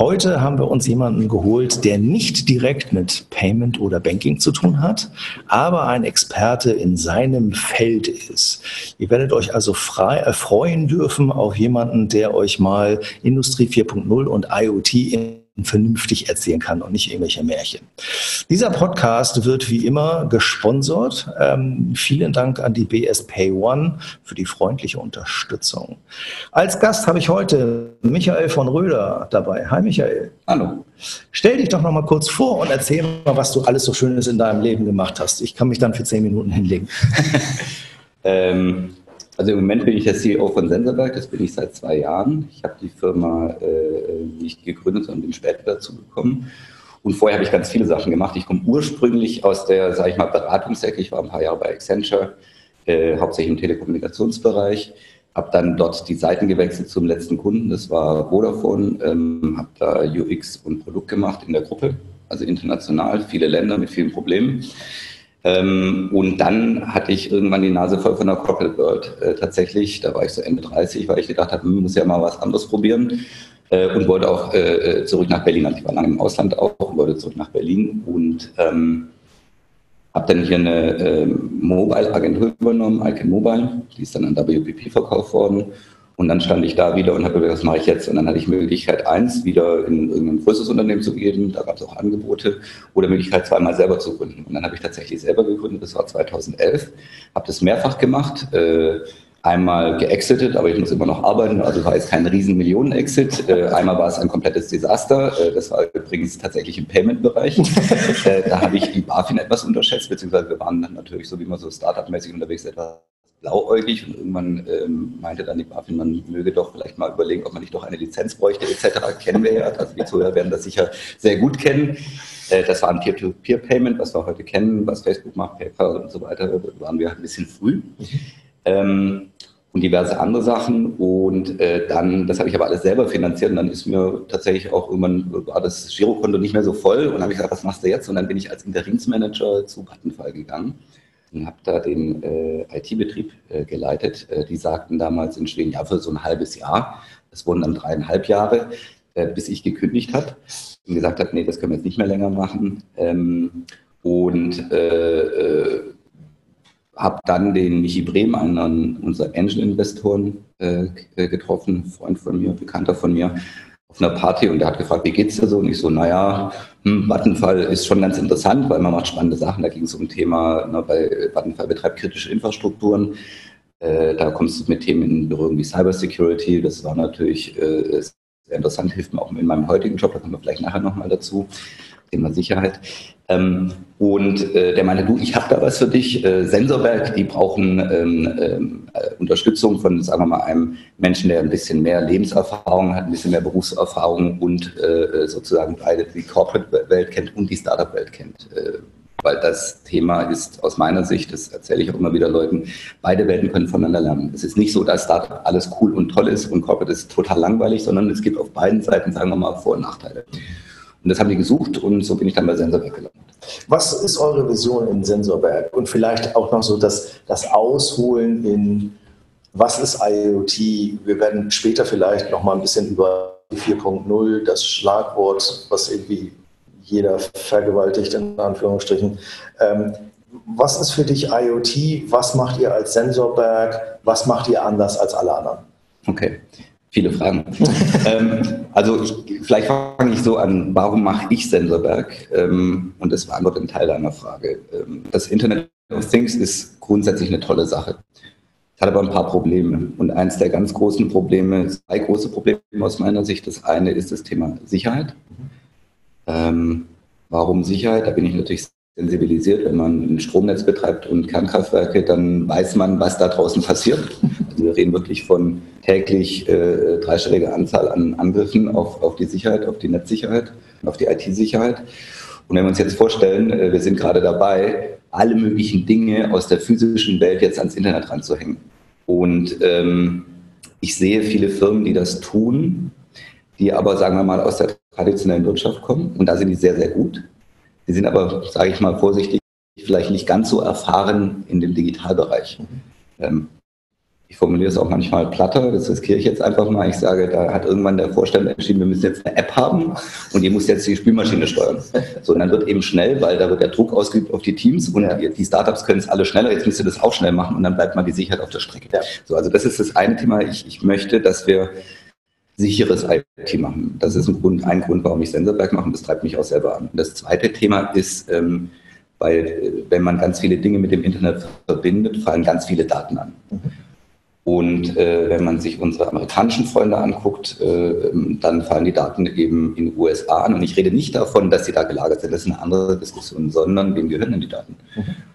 Heute haben wir uns jemanden geholt, der nicht direkt mit Payment oder Banking zu tun hat, aber ein Experte in seinem Feld ist. Ihr werdet euch also frei erfreuen dürfen auf jemanden, der euch mal Industrie 4.0 und IoT in vernünftig erzählen kann und nicht irgendwelche Märchen. Dieser Podcast wird wie immer gesponsert. Ähm, vielen Dank an die BS Pay One für die freundliche Unterstützung. Als Gast habe ich heute Michael von Röder dabei. Hi Michael. Hallo. Stell dich doch noch mal kurz vor und erzähl mal, was du alles so Schönes in deinem Leben gemacht hast. Ich kann mich dann für zehn Minuten hinlegen. ähm, also im Moment bin ich der CEO von Sensorberg, das bin ich seit zwei Jahren. Ich habe die Firma äh, nicht gegründet, sondern bin später dazu gekommen. Und vorher habe ich ganz viele Sachen gemacht. Ich komme ursprünglich aus der, sage ich mal, Beratungsecke. Ich war ein paar Jahre bei Accenture, äh, hauptsächlich im Telekommunikationsbereich. Habe dann dort die Seiten gewechselt zum letzten Kunden, das war Vodafone. Ähm, habe da UX und Produkt gemacht in der Gruppe, also international, viele Länder mit vielen Problemen. Ähm, und dann hatte ich irgendwann die Nase voll von der Corporate World. Äh, tatsächlich, da war ich so Ende 30, weil ich gedacht habe, hm, muss ja mal was anderes probieren. Äh, und wollte auch äh, zurück nach Berlin. Also ich war lange im Ausland auch und wollte zurück nach Berlin und ähm, habe dann hier eine äh, Mobile-Agentur übernommen, Icon Mobile. Die ist dann an WPP verkauft worden. Und dann stand ich da wieder und habe überlegt, was mache ich jetzt? Und dann hatte ich Möglichkeit eins, wieder in irgendein größeres Unternehmen zu gehen, da gab es auch Angebote, oder Möglichkeit zweimal selber zu gründen. Und dann habe ich tatsächlich selber gegründet, das war 2011, habe das mehrfach gemacht, äh, einmal geexitet, aber ich muss immer noch arbeiten, also war jetzt kein riesen Millionen-Exit. Äh, einmal war es ein komplettes Desaster, äh, das war übrigens tatsächlich im Payment-Bereich. da habe ich die BaFin etwas unterschätzt, beziehungsweise wir waren dann natürlich so, wie man so Startup-mäßig unterwegs etwas blauäugig und irgendwann ähm, meinte dann die BaFin, man möge doch vielleicht mal überlegen, ob man nicht doch eine Lizenz bräuchte etc. Kennen wir ja, also die Zuhörer werden das sicher sehr gut kennen. Äh, das war ein Peer-to-Peer-Payment, was wir heute kennen, was Facebook macht, PayPal und so weiter, waren wir ein bisschen früh. Ähm, und diverse andere Sachen. Und äh, dann, das habe ich aber alles selber finanziert. Und dann ist mir tatsächlich auch irgendwann war das Girokonto nicht mehr so voll. Und dann habe ich gesagt, was machst du jetzt? Und dann bin ich als Interimsmanager zu Vattenfall gegangen und habe da den äh, IT-Betrieb äh, geleitet. Äh, die sagten damals in Schweden, ja, für so ein halbes Jahr. Das wurden dann dreieinhalb Jahre, äh, bis ich gekündigt habe und gesagt habe, nee, das können wir jetzt nicht mehr länger machen. Ähm, und äh, äh, habe dann den Michi Brehm, einen unserer Angel-Investoren, getroffen, Freund von mir, Bekannter von mir, auf einer Party und der hat gefragt, wie geht's dir so? Und ich so, naja, hm, Vattenfall ist schon ganz interessant, weil man macht spannende Sachen. Da ging es um ein Thema, ne, bei Vattenfall betreibt kritische Infrastrukturen. Äh, da kommst du mit Themen in Berührung wie Cybersecurity. Das war natürlich äh, sehr interessant, hilft mir auch in meinem heutigen Job, da kommen wir vielleicht nachher nochmal dazu. Thema Sicherheit. Ähm, und äh, der meinte, du, ich habe da was für dich. Äh, Sensorwerk, die brauchen ähm, ähm, äh, Unterstützung von, sagen wir mal, einem Menschen, der ein bisschen mehr Lebenserfahrung hat, ein bisschen mehr Berufserfahrung und äh, sozusagen beide die Corporate-Welt kennt und die Startup-Welt kennt. Äh, weil das Thema ist aus meiner Sicht, das erzähle ich auch immer wieder Leuten, beide Welten können voneinander lernen. Es ist nicht so, dass Startup alles cool und toll ist und Corporate ist total langweilig, sondern es gibt auf beiden Seiten, sagen wir mal, Vor- und Nachteile. Und das haben die gesucht und so bin ich dann bei Sensorwerk gelandet. Was ist eure Vision in Sensorwerk? Und vielleicht auch noch so das, das Ausholen in, was ist IoT? Wir werden später vielleicht noch mal ein bisschen über 4.0, das Schlagwort, was irgendwie jeder vergewaltigt, in Anführungsstrichen. Ähm, was ist für dich IoT? Was macht ihr als Sensorberg? Was macht ihr anders als alle anderen? Okay. Viele Fragen. ähm, also ich, vielleicht fange ich so an, warum mache ich Sensorberg? Ähm, und das beantwortet einen Teil deiner Frage. Ähm, das Internet of Things ist grundsätzlich eine tolle Sache. Es hat aber ein paar Probleme. Und eins der ganz großen Probleme, zwei große Probleme aus meiner Sicht. Das eine ist das Thema Sicherheit. Ähm, warum Sicherheit? Da bin ich natürlich sensibilisiert. Wenn man ein Stromnetz betreibt und Kernkraftwerke, dann weiß man, was da draußen passiert. Also wir reden wirklich von täglich äh, dreistelliger Anzahl an Angriffen auf, auf die Sicherheit, auf die Netzsicherheit, auf die IT-Sicherheit. Und wenn wir uns jetzt vorstellen, äh, wir sind gerade dabei, alle möglichen Dinge aus der physischen Welt jetzt ans Internet ranzuhängen. Und ähm, ich sehe viele Firmen, die das tun, die aber, sagen wir mal, aus der traditionellen Wirtschaft kommen. Und da sind die sehr, sehr gut. Die sind aber, sage ich mal vorsichtig, vielleicht nicht ganz so erfahren in dem Digitalbereich. Ähm, ich formuliere es auch manchmal platter, das riskiere ich jetzt einfach mal. Ich sage, da hat irgendwann der Vorstand entschieden, wir müssen jetzt eine App haben und ihr muss jetzt die Spülmaschine steuern. So, und dann wird eben schnell, weil da wird der Druck ausgeübt auf die Teams und die Startups können es alle schneller, jetzt müsst ihr das auch schnell machen und dann bleibt mal die Sicherheit auf der Strecke. Ja. So, also das ist das eine Thema. Ich, ich möchte, dass wir sicheres IT machen. Das ist ein Grund, ein Grund, warum ich Sensorberg mache und das treibt mich auch selber an. Das zweite Thema ist, ähm, weil äh, wenn man ganz viele Dinge mit dem Internet verbindet, fallen ganz viele Daten an. Mhm. Und äh, wenn man sich unsere amerikanischen Freunde anguckt, äh, dann fallen die Daten eben in den USA an. Und ich rede nicht davon, dass sie da gelagert sind, das ist eine andere Diskussion, sondern wem gehören denn die Daten?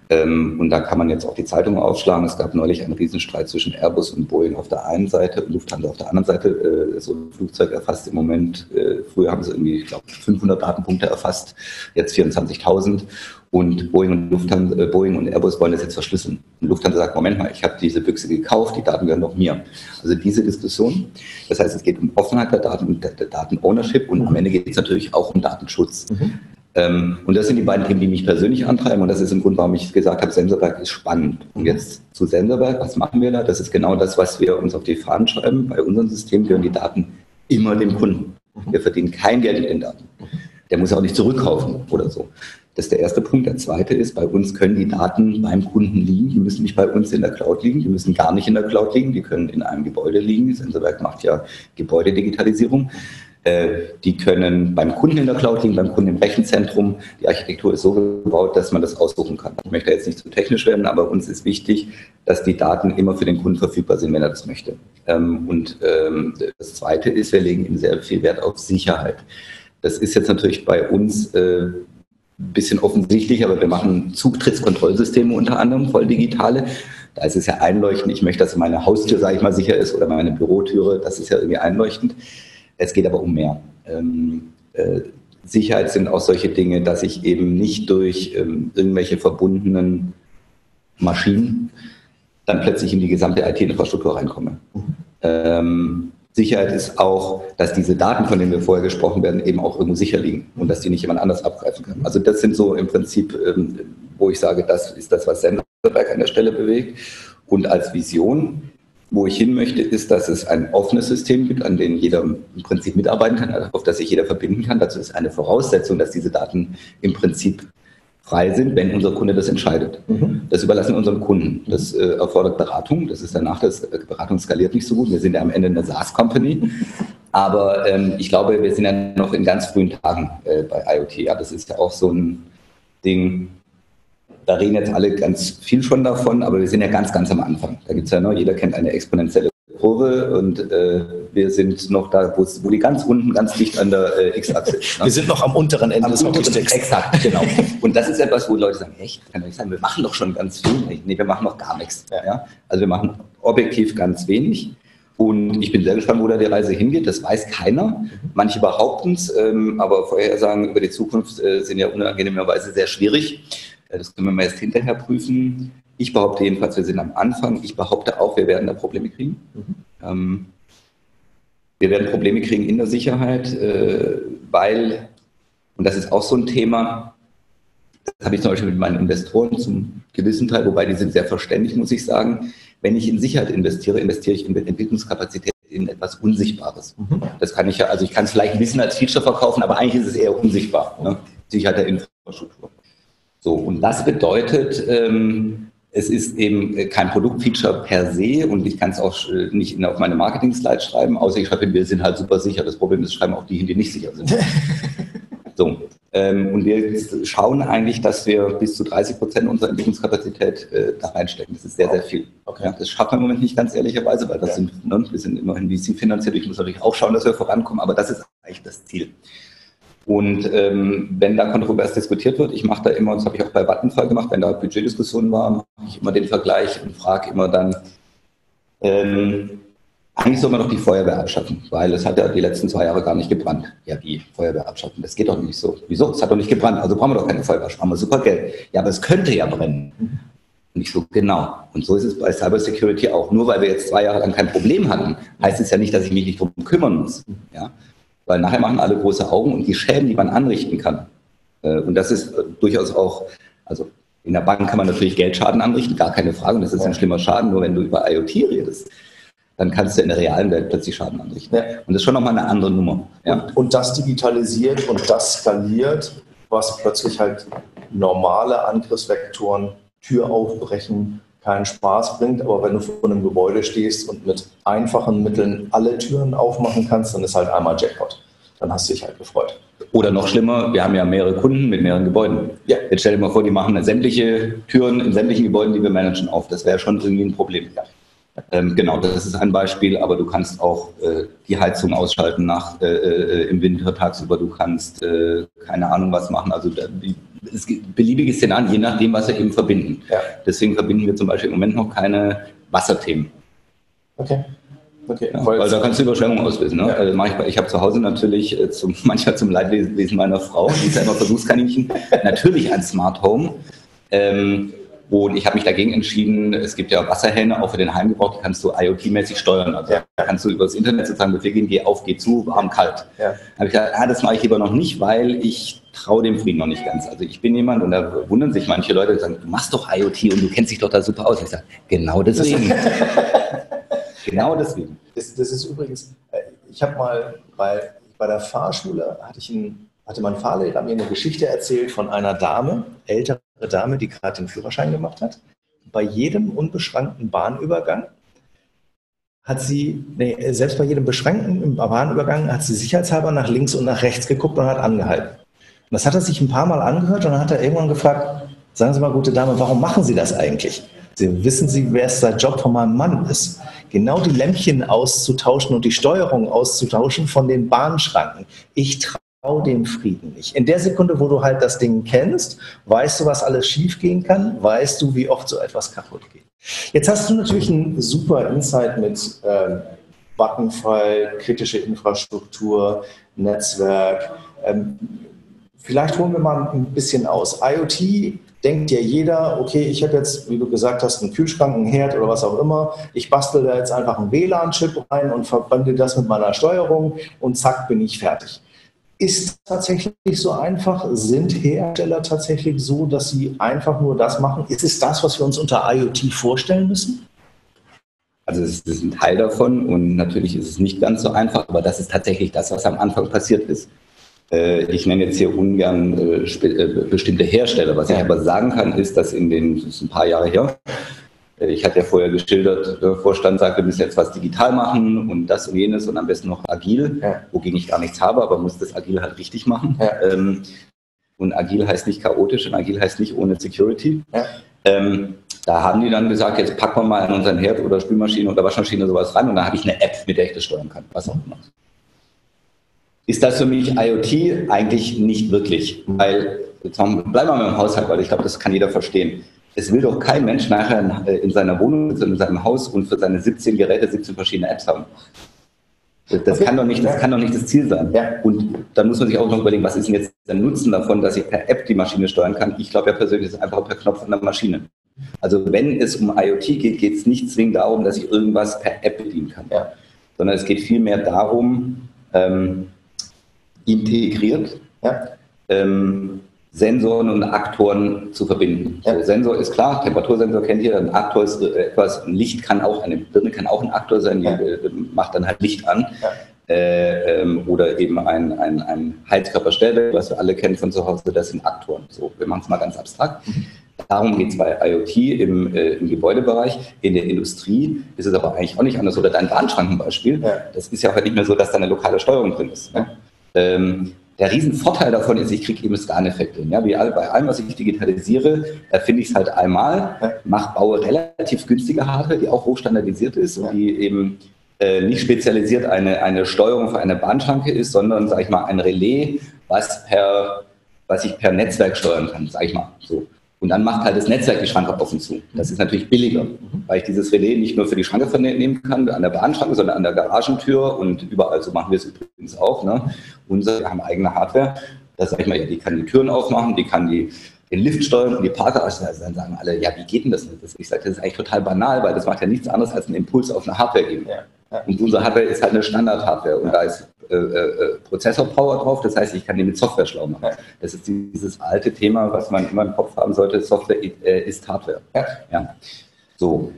Ähm, und da kann man jetzt auch die Zeitung aufschlagen. Es gab neulich einen Riesenstreit zwischen Airbus und Boeing auf der einen Seite und Lufthansa auf der anderen Seite. Äh, so ein Flugzeug erfasst im Moment, äh, früher haben sie irgendwie, ich glaube, 500 Datenpunkte erfasst, jetzt 24.000. Und Boeing und, Lufthansa, äh, Boeing und Airbus wollen das jetzt verschlüsseln. Und Lufthansa sagt, Moment mal, ich habe diese Büchse gekauft, die Daten gehören doch mir. Also diese Diskussion, das heißt, es geht um Offenheit der Daten der, der Daten-Ownership und am Ende geht es natürlich auch um Datenschutz. Mhm. Ähm, und das sind die beiden Themen, die mich persönlich antreiben. Und das ist im Grund, warum ich gesagt habe, Sensorberg ist spannend. Und jetzt zu Sensorberg, was machen wir da? Das ist genau das, was wir uns auf die Fahnen schreiben. Bei unserem System gehören die Daten immer dem Kunden. Wir verdienen kein Geld mit den Daten. Der muss auch nicht zurückkaufen oder so. Das ist der erste Punkt. Der zweite ist, bei uns können die Daten beim Kunden liegen. Die müssen nicht bei uns in der Cloud liegen. Die müssen gar nicht in der Cloud liegen. Die können in einem Gebäude liegen. Sensorwerk macht ja Gebäudedigitalisierung. Äh, die können beim Kunden in der Cloud liegen, beim Kunden im Rechenzentrum. Die Architektur ist so gebaut, dass man das aussuchen kann. Ich möchte jetzt nicht zu technisch werden, aber uns ist wichtig, dass die Daten immer für den Kunden verfügbar sind, wenn er das möchte. Ähm, und ähm, das Zweite ist, wir legen eben sehr viel Wert auf Sicherheit. Das ist jetzt natürlich bei uns äh, ein bisschen offensichtlich, aber wir machen Zugtrittskontrollsysteme unter anderem, voll digitale. Da ist es ja einleuchtend. Ich möchte, dass meine Haustür, sage ich mal, sicher ist oder meine Bürotüre. Das ist ja irgendwie einleuchtend. Es geht aber um mehr. Ähm, äh, Sicherheit sind auch solche Dinge, dass ich eben nicht durch ähm, irgendwelche verbundenen Maschinen dann plötzlich in die gesamte IT-Infrastruktur reinkomme. Ähm, Sicherheit ist auch, dass diese Daten, von denen wir vorher gesprochen werden, eben auch irgendwo sicher liegen und dass die nicht jemand anders abgreifen kann. Also das sind so im Prinzip, ähm, wo ich sage, das ist das, was Senderberg an der Stelle bewegt. Und als Vision wo ich hin möchte, ist, dass es ein offenes System gibt, an dem jeder im Prinzip mitarbeiten kann, auf das sich jeder verbinden kann. Dazu ist eine Voraussetzung, dass diese Daten im Prinzip frei sind, wenn unser Kunde das entscheidet. Mhm. Das überlassen wir unserem Kunden. Das äh, erfordert Beratung. Das ist danach, das äh, Beratung skaliert nicht so gut. Wir sind ja am Ende eine SaaS-Company. Aber ähm, ich glaube, wir sind ja noch in ganz frühen Tagen äh, bei IoT. Ja, das ist ja auch so ein Ding, da reden jetzt alle ganz viel schon davon, aber wir sind ja ganz, ganz am Anfang. Da gibt es ja noch, jeder kennt eine exponentielle Kurve und äh, wir sind noch da, wo die ganz unten, ganz dicht an der äh, X-Achse ist. Ne? Wir sind noch am unteren Ende am des Hockeysticks. Exakt, genau. Und das ist etwas, wo Leute sagen, echt, kann doch nicht sein, wir machen doch schon ganz viel. Nee, wir machen noch gar nichts. Ja? Also wir machen objektiv ganz wenig. Und ich bin sehr gespannt, wo da die Reise hingeht. Das weiß keiner. Manche behaupten es, ähm, aber Vorhersagen über die Zukunft äh, sind ja unangenehmerweise sehr schwierig. Äh, das können wir mal erst hinterher prüfen. Ich behaupte jedenfalls, wir sind am Anfang. Ich behaupte auch, wir werden da Probleme kriegen. Mhm. Ähm, wir werden Probleme kriegen in der Sicherheit, äh, weil, und das ist auch so ein Thema, das habe ich zum Beispiel mit meinen Investoren zum gewissen Teil, wobei die sind sehr verständlich, muss ich sagen. Wenn ich in Sicherheit investiere, investiere ich in Entwicklungskapazität in etwas Unsichtbares. Mhm. Das kann ich ja, also ich kann es vielleicht ein bisschen als Feature verkaufen, aber eigentlich ist es eher unsichtbar. Ne? Sicherheit der Infrastruktur. So, und das bedeutet, ähm, es ist eben kein Produktfeature per se und ich kann es auch äh, nicht auf meine Marketing-Slides schreiben, außer ich schreibe, wir sind halt super sicher. Das Problem ist, schreiben auch die hin, die nicht sicher sind. so, ähm, und wir schauen eigentlich, dass wir bis zu 30 Prozent unserer Entwicklungskapazität äh, da reinstecken. Das ist sehr, sehr viel. Okay. Ja, das schaffen wir im Moment nicht ganz ehrlicherweise, weil das ja. sind, ne, wir sind immerhin VC finanziert. Ich muss natürlich auch schauen, dass wir vorankommen, aber das ist eigentlich das Ziel. Und ähm, wenn da kontrovers diskutiert wird, ich mache da immer, das habe ich auch bei Vattenfall gemacht, wenn da Budgetdiskussionen waren, mache ich immer den Vergleich und frage immer dann, ähm, eigentlich soll man doch die Feuerwehr abschaffen, weil es hat ja die letzten zwei Jahre gar nicht gebrannt. Ja, wie Feuerwehr abschaffen? Das geht doch nicht so. Wieso? Es hat doch nicht gebrannt, also brauchen wir doch keine Feuerwehr, sparen wir super Geld. Ja, aber es könnte ja brennen. Nicht so genau. Und so ist es bei Cybersecurity auch. Nur weil wir jetzt zwei Jahre lang kein Problem hatten, heißt es ja nicht, dass ich mich nicht drum kümmern muss. Ja? Weil nachher machen alle große Augen und die Schäden, die man anrichten kann. Äh, und das ist äh, durchaus auch, also in der Bank kann man natürlich Geldschaden anrichten, gar keine Frage. Und das ist ein schlimmer Schaden. Nur wenn du über IoT redest, dann kannst du in der realen Welt plötzlich Schaden anrichten. Ja. Und das ist schon nochmal eine andere Nummer. Ja. Und, und das digitalisiert und das skaliert, was plötzlich halt normale Angriffsvektoren Tür aufbrechen keinen Spaß bringt, aber wenn du vor einem Gebäude stehst und mit einfachen Mitteln alle Türen aufmachen kannst, dann ist halt einmal Jackpot. Dann hast du dich halt gefreut. Oder noch schlimmer, wir haben ja mehrere Kunden mit mehreren Gebäuden. Ja. Jetzt stell dir mal vor, die machen sämtliche Türen in sämtlichen Gebäuden, die wir managen, auf. Das wäre schon irgendwie ein Problem. Ja. Ähm, genau, das ist ein Beispiel, aber du kannst auch äh, die Heizung ausschalten nach, äh, äh, im Winter tagsüber. Du kannst äh, keine Ahnung was machen. Also die, es gibt beliebige Szenarien, je nachdem, was wir eben verbinden. Ja. Deswegen verbinden wir zum Beispiel im Moment noch keine Wasserthemen. Okay. Okay, ja, weil da kannst du Überschwemmung auslösen. Ne? Ja. Also ich, ich habe zu Hause natürlich äh, zum, manchmal zum Leidwesen meiner Frau, die ist ja immer Versuchskaninchen, natürlich ein Smart Home. Ähm, und ich habe mich dagegen entschieden, es gibt ja Wasserhähne, auch für den Heimgebrauch, die kannst du IoT-mäßig steuern. Also ja. da kannst du über das Internet sozusagen befehlen, geh auf, geh zu, warm, kalt. Ja. Da habe ich gesagt, ah, das mache ich lieber noch nicht, weil ich traue dem Frieden noch nicht ganz. Also ich bin jemand, und da wundern sich manche Leute, die sagen, du machst doch IoT und du kennst dich doch da super aus. Ich sage, genau deswegen. genau deswegen. Das, das, ist übrigens, äh, ich habe mal bei, bei der Fahrschule, hatte ich einen hatte mein Fahrlehrer mir eine Geschichte erzählt von einer Dame, ältere Dame, die gerade den Führerschein gemacht hat. Bei jedem unbeschränkten Bahnübergang hat sie, nee, selbst bei jedem beschränkten Bahnübergang hat sie sicherheitshalber nach links und nach rechts geguckt und hat angehalten. Und das hat er sich ein paar Mal angehört und dann hat er irgendwann gefragt, sagen Sie mal, gute Dame, warum machen Sie das eigentlich? Sie, wissen Sie, wer es der Job von meinem Mann ist? Genau die Lämpchen auszutauschen und die Steuerung auszutauschen von den Bahnschranken. Ich trau dem Frieden nicht. In der Sekunde, wo du halt das Ding kennst, weißt du, was alles schiefgehen kann, weißt du, wie oft so etwas kaputt geht. Jetzt hast du natürlich einen super Insight mit ähm, Buttonfall, kritische Infrastruktur, Netzwerk. Ähm, vielleicht holen wir mal ein bisschen aus. IoT denkt ja jeder, okay, ich habe jetzt, wie du gesagt hast, einen Kühlschrank, einen Herd oder was auch immer. Ich bastel da jetzt einfach einen WLAN-Chip rein und verbande das mit meiner Steuerung und zack, bin ich fertig. Ist tatsächlich so einfach? Sind Hersteller tatsächlich so, dass sie einfach nur das machen? Ist es das, was wir uns unter IoT vorstellen müssen? Also es ist ein Teil davon und natürlich ist es nicht ganz so einfach, aber das ist tatsächlich das, was am Anfang passiert ist. Äh, ich nenne jetzt hier ungern äh, äh, bestimmte Hersteller. Was ich aber sagen kann, ist, dass in den, das ist ein paar Jahre her, ich hatte ja vorher geschildert, der Vorstand sagte, wir müssen jetzt was digital machen und das und jenes und am besten noch agil, ja. wogegen ich gar nichts habe, aber muss das agil halt richtig machen. Ja. Ähm, und agil heißt nicht chaotisch und agil heißt nicht ohne Security. Ja. Ähm, da haben die dann gesagt, jetzt packen wir mal in unseren Herd oder Spülmaschine oder Waschmaschine sowas rein und dann habe ich eine App, mit der ich das steuern kann, was auch immer. Ist das für mich IoT? Eigentlich nicht wirklich, weil, jetzt bleiben wir mal im Haushalt, weil ich glaube, das kann jeder verstehen es will doch kein Mensch nachher in, äh, in seiner Wohnung, in seinem Haus und für seine 17 Geräte 17 verschiedene Apps haben. Das, okay. kann doch nicht, das kann doch nicht das Ziel sein. Ja. Und dann muss man sich auch noch überlegen, was ist denn jetzt der Nutzen davon, dass ich per App die Maschine steuern kann? Ich glaube ja persönlich, das ist einfach per Knopf an der Maschine. Also wenn es um IoT geht, geht es nicht zwingend darum, dass ich irgendwas per App bedienen kann, ja. sondern es geht vielmehr darum, ähm, integriert, ja. ähm, Sensoren und Aktoren zu verbinden. Ja. So, Sensor ist klar, Temperatursensor kennt ihr, ein Aktor ist etwas, ein Licht kann auch, eine Birne kann auch ein Aktor sein, die ja. Äh, macht dann halt Licht an. Ja. Äh, ähm, oder eben ein, ein, ein Heizkörperstelle, was wir alle kennen von zu Hause, das sind Aktoren. So, wir machen es mal ganz abstrakt. Mhm. Darum geht es bei IoT im, äh, im, Gebäudebereich. In der Industrie ist es aber eigentlich auch nicht anders. Oder dein Bahnschrankenbeispiel. Ja. Das ist ja auch halt nicht mehr so, dass da eine lokale Steuerung drin ist. Ne? Ähm, der Riesenvorteil davon ist, ich kriege eben Scan-Effekte. Ja, wie bei allem, was ich digitalisiere, finde ich es halt einmal, mache, baue relativ günstige Hardware, die auch hochstandardisiert ist und die eben äh, nicht spezialisiert eine, eine Steuerung für eine Bahnschranke ist, sondern, sage ich mal, ein Relais, was, per, was ich per Netzwerk steuern kann, sage ich mal so. Und dann macht halt das Netzwerk die Schranke offen zu. Das ist natürlich billiger, mhm. weil ich dieses Relais nicht nur für die Schranke vernehmen kann, an der Bahnschranke, sondern an der Garagentür und überall. So machen wir es übrigens auch. Ne? Unser, wir haben eigene Hardware. Das sage ich mal, die kann die Türen aufmachen, die kann die den Lift steuern und die Parker, also dann sagen alle, ja, wie geht denn das? Ich sage, das ist eigentlich total banal, weil das macht ja nichts anderes als einen Impuls auf eine Hardware geben. Ja, ja. Und unsere Hardware ist halt eine Standard-Hardware und da ist äh, äh, Prozessor-Power drauf, das heißt, ich kann die mit Software schlau machen. Das ist dieses alte Thema, was man immer im Kopf haben sollte, Software äh, ist Hardware. Ja. ja. So.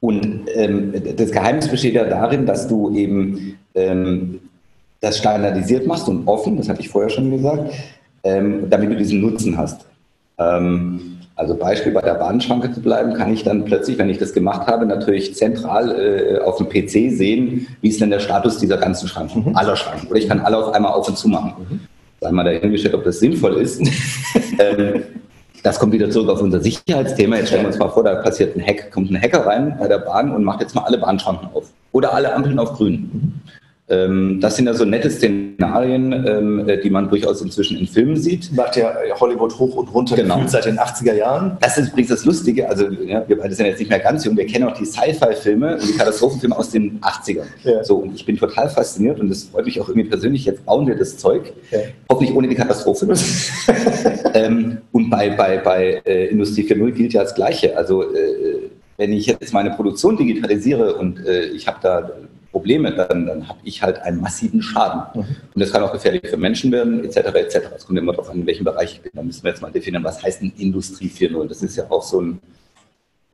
Und ähm, das Geheimnis besteht ja darin, dass du eben ähm, das standardisiert machst und offen, das hatte ich vorher schon gesagt, ähm, damit du diesen Nutzen hast. Ähm, also Beispiel bei der Bahnschranke zu bleiben, kann ich dann plötzlich, wenn ich das gemacht habe, natürlich zentral äh, auf dem PC sehen, wie ist denn der Status dieser ganzen Schranken, mhm. aller Schranken. Oder ich kann alle auf einmal auf und zu machen. Mhm. Sei mal dahingestellt, ob das sinnvoll ist. ähm, das kommt wieder zurück auf unser Sicherheitsthema. Jetzt stellen wir uns mal vor, da passiert ein Hack, kommt ein Hacker rein bei der Bahn und macht jetzt mal alle Bahnschranken auf. Oder alle Ampeln auf grün. Ähm, das sind ja so nette Szenarien, ähm, äh, die man durchaus inzwischen in Filmen sieht. Macht ja Hollywood hoch und runter genau. seit den 80er Jahren. Das ist übrigens das Lustige. Also, ja, wir beide sind jetzt nicht mehr ganz jung. Wir kennen auch die Sci-Fi-Filme und die Katastrophenfilme aus den 80ern. Ja. So, und ich bin total fasziniert und das freut mich auch irgendwie persönlich. Jetzt bauen wir das Zeug. Ja. Hoffentlich ohne die Katastrophe. ähm, und bei, bei, bei äh, Industrie 4.0 gilt ja das Gleiche. Also, äh, wenn ich jetzt meine Produktion digitalisiere und äh, ich habe da Probleme, dann, dann habe ich halt einen massiven Schaden. Mhm. Und das kann auch gefährlich für Menschen werden, etc. etc. Es kommt immer darauf an, in welchem Bereich ich bin. Da müssen wir jetzt mal definieren, was heißt denn Industrie 4.0? Das ist ja auch so ein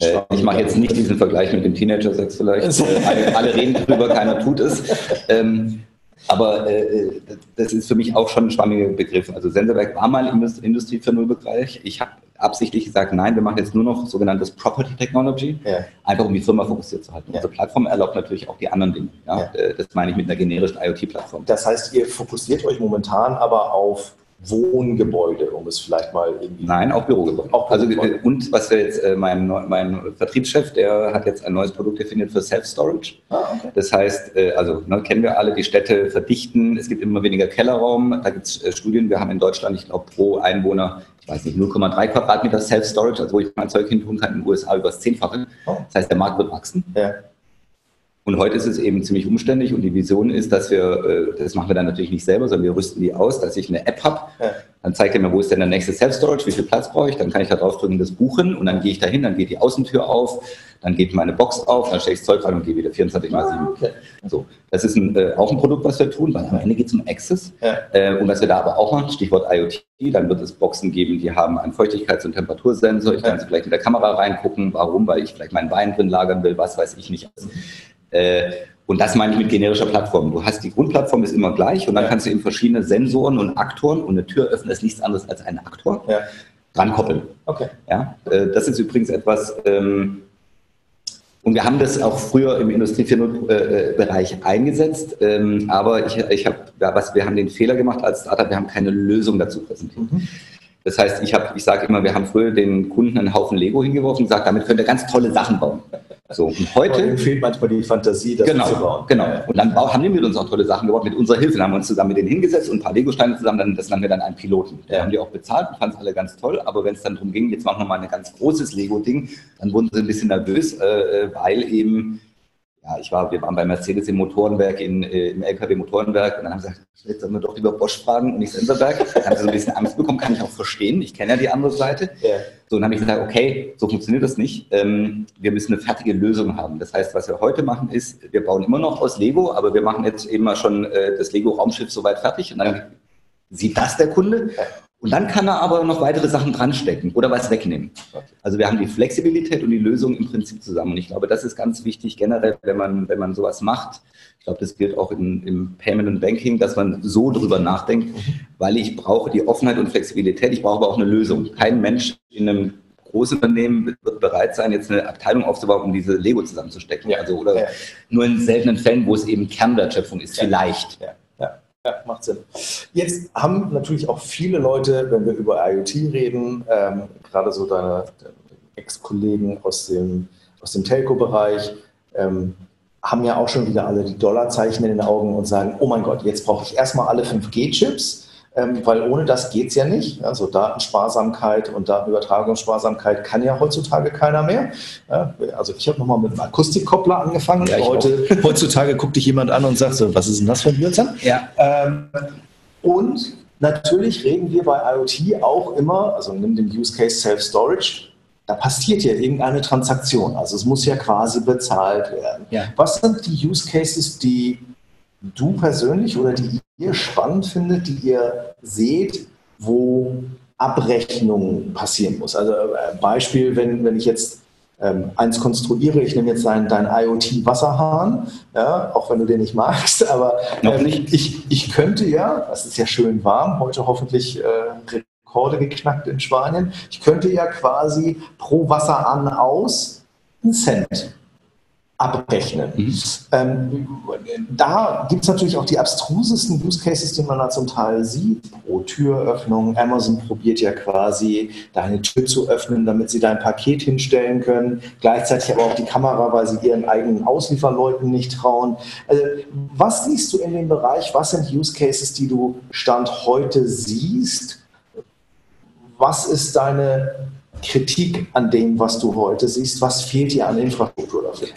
äh, ich mache jetzt nicht diesen Vergleich mit dem Teenager-Sex vielleicht. Äh, alle, alle, reden drüber, keiner tut es. Ähm, aber äh, das ist für mich auch schon ein schwammiger Begriff. Also Sensorwerk war mal im Industrie 4.0-Bereich. Ich habe absichtlich gesagt, nein, wir machen jetzt nur noch sogenanntes Property Technology, ja. einfach um die Firma fokussiert zu halten. Ja. Unsere Plattform erlaubt natürlich auch die anderen Dinge. Ja? Äh, das meine ich mit einer generischen IoT-Plattform. Das heißt, ihr fokussiert euch momentan aber auf Wohngebäude, um es vielleicht mal irgendwie. Nein, auch Bürogebäude. Auch Bürogebäude. Also, und was wir jetzt, äh, mein, mein Vertriebschef, der hat jetzt ein neues Produkt definiert für Self-Storage. Ah, okay. Das heißt, äh, also ne, kennen wir alle, die Städte verdichten, es gibt immer weniger Kellerraum. Da gibt es äh, Studien, wir haben in Deutschland, ich glaube, pro Einwohner, ich weiß nicht, 0,3 Quadratmeter Self-Storage, also wo ich mein Zeug hin tun kann, in den USA über das Zehnfache. Oh. Das heißt, der Markt wird wachsen. Ja. Und heute ist es eben ziemlich umständlich und die Vision ist, dass wir, äh, das machen wir dann natürlich nicht selber, sondern wir rüsten die aus, dass ich eine App habe. Ja. Dann zeigt er mir, wo ist denn der nächste Self-Storage, wie viel Platz brauche ich, dann kann ich da drauf drücken, das buchen und dann gehe ich dahin, dann geht die Außentür auf, dann geht meine Box auf, dann stelle ich das Zeug rein und gehe wieder 24 mal 7. Okay. So, das ist ein, äh, auch ein Produkt, was wir tun, weil am Ende geht es um Access. Ja. Äh, und was wir da aber auch machen, Stichwort IoT, dann wird es Boxen geben, die haben einen Feuchtigkeits- und Temperatursensor. Ich kann sie vielleicht mit der Kamera reingucken. Warum? Weil ich vielleicht meinen Wein drin lagern will, was weiß ich nicht. Äh, und das meine ich mit generischer Plattform. Du hast die Grundplattform ist immer gleich und dann kannst du eben verschiedene Sensoren und Aktoren und eine Tür öffnen ist nichts anderes als ein Aktor ja. dran koppeln. Okay. Ja, äh, das ist übrigens etwas, ähm, und wir haben das auch früher im Industrie 4.0-Bereich äh, eingesetzt, ähm, aber ich, ich habe, was, wir haben den Fehler gemacht als Startup, wir haben keine Lösung dazu präsentiert. Mhm. Das heißt, ich, ich sage immer, wir haben früher den Kunden einen Haufen Lego hingeworfen und gesagt, damit könnt ihr ganz tolle Sachen bauen. So, und heute. Und fehlt manchmal die Fantasie, das genau, zu bauen. Genau. Und dann haben die mit uns auch tolle Sachen gebaut, mit unserer Hilfe. Dann haben wir uns zusammen mit denen hingesetzt und ein paar Lego-Steine zusammen, dann, das nennen wir dann einen Piloten. Da haben die auch bezahlt und fanden es alle ganz toll. Aber wenn es dann darum ging, jetzt machen wir mal ein ganz großes Lego-Ding, dann wurden sie ein bisschen nervös, äh, äh weil eben ja, ich war, wir waren bei Mercedes im Motorenwerk, in, äh, im LKW-Motorenwerk und dann haben sie gesagt, jetzt sollen wir doch lieber Bosch fragen und nicht Sensorberg. Dann haben sie so ein bisschen Angst bekommen, kann ich auch verstehen. Ich kenne ja die andere Seite. Ja. So, und dann habe ich gesagt, okay, so funktioniert das nicht. Ähm, wir müssen eine fertige Lösung haben. Das heißt, was wir heute machen ist, wir bauen immer noch aus Lego, aber wir machen jetzt eben mal schon äh, das Lego-Raumschiff soweit fertig und dann sieht das der Kunde und dann kann er aber noch weitere Sachen dranstecken oder was wegnehmen. Also wir haben die Flexibilität und die Lösung im Prinzip zusammen. Und ich glaube, das ist ganz wichtig generell, wenn man, wenn man sowas macht. Ich glaube, das gilt auch in, im Payment und Banking, dass man so drüber nachdenkt, weil ich brauche die Offenheit und Flexibilität. Ich brauche aber auch eine Lösung. Kein Mensch in einem Großunternehmen wird bereit sein, jetzt eine Abteilung aufzubauen, um diese Lego zusammenzustecken. Ja. Also, oder ja. nur in seltenen Fällen, wo es eben Kernwertschöpfung ist, ja. vielleicht. Ja, macht Sinn. Jetzt haben natürlich auch viele Leute, wenn wir über IoT reden, ähm, gerade so deine, deine Ex-Kollegen aus dem, aus dem Telco-Bereich, ähm, haben ja auch schon wieder alle die Dollarzeichen in den Augen und sagen, oh mein Gott, jetzt brauche ich erstmal alle 5G-Chips ähm, weil ohne das geht es ja nicht. Also Datensparsamkeit und Datenübertragungssparsamkeit kann ja heutzutage keiner mehr. Also ich habe nochmal mit einem Akustikkoppler angefangen. Ja, Heute, heutzutage guckt dich jemand an und sagt so, was ist denn das für ein Blödsinn? Ja. Ähm, und natürlich reden wir bei IoT auch immer, also nimm den Use Case Self-Storage, da passiert ja irgendeine Transaktion. Also es muss ja quasi bezahlt werden. Ja. Was sind die Use Cases, die du persönlich oder die ihr spannend findet, die ihr seht, wo Abrechnung passieren muss? Also äh, Beispiel, wenn, wenn ich jetzt ähm, eins konstruiere, ich nehme jetzt deinen dein IoT-Wasserhahn, ja, auch wenn du den nicht magst, aber ähm, ich, ich könnte ja, das ist ja schön warm, heute hoffentlich äh, Rekorde geknackt in Spanien, ich könnte ja quasi pro Wasser an aus einen Cent abrechnen. Mhm. Ähm, da gibt es natürlich auch die abstrusesten Use Cases, die man da zum Teil sieht. Pro Türöffnung. Amazon probiert ja quasi, deine Tür zu öffnen, damit sie dein Paket hinstellen können. Gleichzeitig aber auch die Kamera, weil sie ihren eigenen Auslieferleuten nicht trauen. Also, was siehst du in dem Bereich? Was sind Use Cases, die du Stand heute siehst? Was ist deine Kritik an dem, was du heute siehst? Was fehlt dir an Infrastruktur dafür?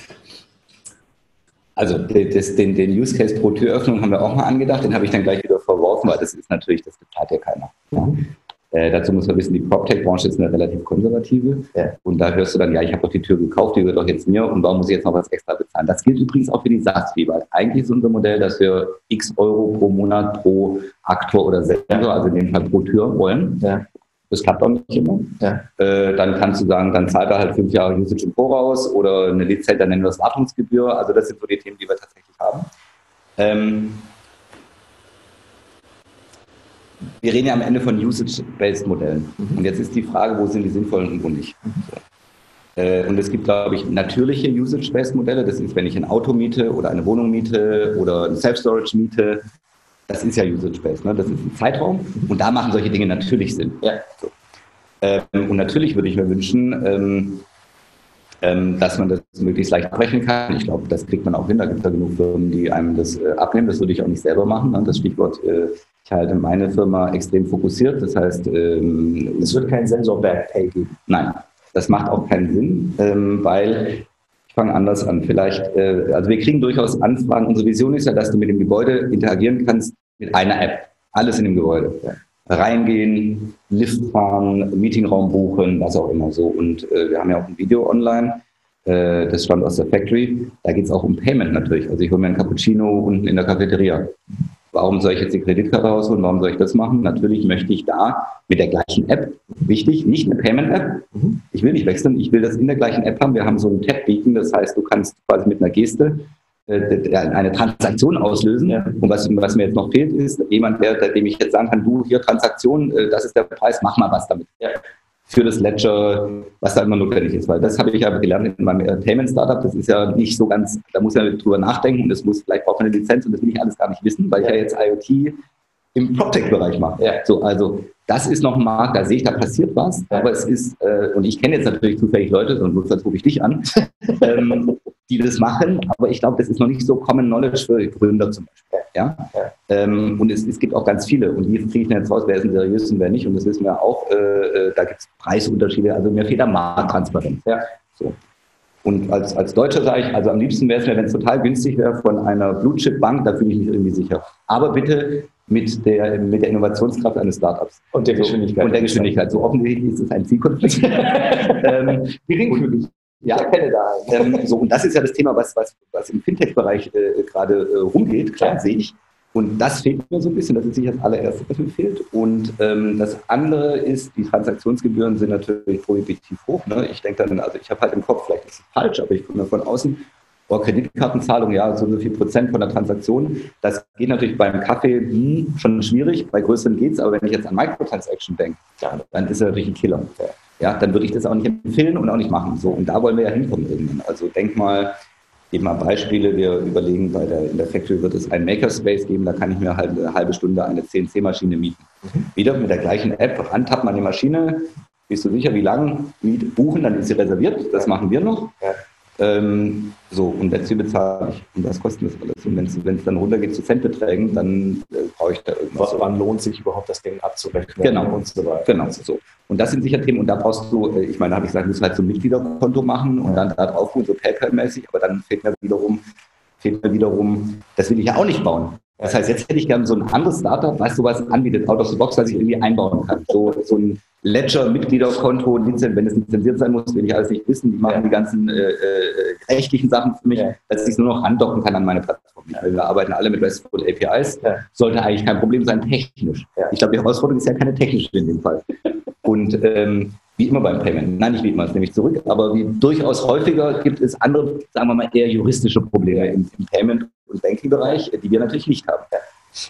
Also das, den, den Use Case pro Türöffnung haben wir auch mal angedacht, den habe ich dann gleich wieder verworfen, weil das ist natürlich, das bezahlt ja keiner. Mhm. Äh, dazu muss man wissen, die PropTech-Branche ist eine relativ konservative. Ja. Und da hörst du dann, ja, ich habe doch die Tür gekauft, die wird doch jetzt mir und warum muss ich jetzt noch was extra bezahlen? Das gilt übrigens auch für die SaaS-Fee, weil eigentlich ist unser Modell, dass wir x Euro pro Monat pro Aktor oder Sensor, also in dem Fall pro Tür wollen. Ja. Das klappt auch nicht immer. Ja. Äh, dann kannst du sagen, dann zahlt er halt fünf Jahre Usage im Voraus oder eine Lizenz, dann nennen wir das Wartungsgebühr. Also das sind so die Themen, die wir tatsächlich haben. Ähm, wir reden ja am Ende von Usage-Based Modellen. Mhm. Und jetzt ist die Frage, wo sind die sinnvollen und wo nicht. Mhm. Äh, und es gibt, glaube ich, natürliche Usage-Based Modelle. Das ist, wenn ich ein Auto miete oder eine Wohnung miete oder ein Self-Storage miete, das ist ja Usage-Based, ne? das ist ein Zeitraum und da machen solche Dinge natürlich Sinn. Ja. So. Ähm, und natürlich würde ich mir wünschen, ähm, ähm, dass man das möglichst leicht abrechnen kann. Ich glaube, das kriegt man auch hin. Da gibt es ja genug Firmen, die einem das äh, abnehmen. Das würde ich auch nicht selber machen. Ne? Das Stichwort, äh, ich halte meine Firma extrem fokussiert. Das heißt, ähm, es wird kein Sensor-Backpay geben. Nein, das macht auch keinen Sinn, ähm, weil ich fange anders an. Vielleicht, äh, also wir kriegen durchaus Anfragen. Unsere Vision ist ja, dass du mit dem Gebäude interagieren kannst mit einer App. Alles in dem Gebäude. Reingehen, Lift fahren, Meetingraum buchen, was auch immer so. Und äh, wir haben ja auch ein Video online. Äh, das stammt aus der Factory. Da geht es auch um Payment natürlich. Also ich hole mir ein Cappuccino unten in der Cafeteria. Warum soll ich jetzt die Kreditkarte rausholen? Warum soll ich das machen? Natürlich möchte ich da mit der gleichen App, wichtig, nicht eine Payment-App. Ich will nicht wechseln, ich will das in der gleichen App haben. Wir haben so ein Tab-Beacon, das heißt, du kannst quasi mit einer Geste äh, eine Transaktion auslösen. Ja. Und was, was, mir jetzt noch fehlt, ist jemand, der, dem ich jetzt sagen kann, du hier Transaktion, äh, das ist der Preis, mach mal was damit. Ja. Für das Ledger, was da immer notwendig ist. Weil das habe ich ja gelernt in meinem Entertainment-Startup. Das ist ja nicht so ganz, da muss man drüber nachdenken das muss, vielleicht braucht man eine Lizenz und das will ich alles gar nicht wissen, weil ich ja jetzt IoT im PropTech-Bereich mache. Ja. So, also das ist noch ein Markt, da sehe ich, da passiert was, aber es ist, äh, und ich kenne jetzt natürlich zufällig Leute, sonst rufe ich dich an, ähm, die das machen, aber ich glaube, das ist noch nicht so Common Knowledge für Gründer zum Beispiel. Ja? ja. Ähm, und es, es, gibt auch ganz viele. Und wie kriege ich denn jetzt raus, wer ist ein seriös und wer nicht? Und das wissen wir auch, äh, äh da gibt es Preisunterschiede. Also mir fehlt da Markttransparenz. Ja? So. Und als, als Deutscher sage ich, also am liebsten wäre es mir, wenn es total günstig wäre von einer Blue Chip Bank, da fühle ich mich irgendwie sicher. Aber bitte mit der, mit der Innovationskraft eines Startups. Und der Geschwindigkeit. Und der Geschwindigkeit. So offensichtlich ist es ein Zielkonflikt. ähm, Geringfügig. Ja, kenne da. Ähm, so, und das ist ja das Thema, was, was, was im Fintech-Bereich äh, gerade äh, rumgeht, klar, ja. sehe ich. Und das fehlt mir so ein bisschen, das ist sicher das allererste, was mir fehlt. Und ähm, das andere ist, die Transaktionsgebühren sind natürlich prohibitiv hoch. Ne? Ich denke dann, also ich habe halt im Kopf, vielleicht ist es falsch, aber ich komme von außen, oh, Kreditkartenzahlung, ja, so, so viel Prozent von der Transaktion. Das geht natürlich beim Kaffee hm, schon schwierig, bei größeren geht es, aber wenn ich jetzt an Microtransaction denke, ja, dann ist er natürlich ein Killer. Ja, dann würde ich das auch nicht empfehlen und auch nicht machen. So, und da wollen wir ja hinkommen irgendwann. Also denk mal, eben mal Beispiele. Wir überlegen, bei der, in der Factory wird es einen Makerspace geben, da kann ich mir halt eine halbe Stunde eine CNC-Maschine mieten. Wieder mit der gleichen App, antappt man die Maschine, bist du sicher, wie lang, buchen, dann ist sie reserviert, das machen wir noch. Ähm, so, und letztlich bezahle ich. Und das kostet das alles. Und wenn es dann runtergeht zu Centbeträgen, dann äh, brauche ich da irgendwas. Wann lohnt sich überhaupt das Ding abzurechnen? Genau. Und so weiter. Genau, so. Und das sind sicher Themen. Und da brauchst du, äh, ich meine, da habe ich gesagt, du musst halt so ein Mitgliederkonto machen und dann da drauf so PayPal-mäßig. Aber dann fehlt mir wiederum, fehlt mir wiederum, das will ich ja auch nicht bauen. Das heißt, jetzt hätte ich gerne so ein anderes Startup, was sowas anbietet, out of the box, was ich irgendwie einbauen kann. So, so ein Ledger-Mitgliederkonto, wenn es lizenziert sein muss, will ich alles nicht wissen. Die machen die ganzen äh, äh, rechtlichen Sachen für mich, dass ich es nur noch andocken kann an meine Plattform. Wir arbeiten alle mit RESTful APIs. Sollte eigentlich kein Problem sein, technisch. Ich glaube, die Herausforderung ist ja keine technische in dem Fall. Und ähm, wie immer beim Payment. Nein, nicht wie immer, das nehme ich zurück, aber wie durchaus häufiger gibt es andere, sagen wir mal, eher juristische Probleme im, im Payment- und Banking-Bereich, die wir natürlich nicht haben.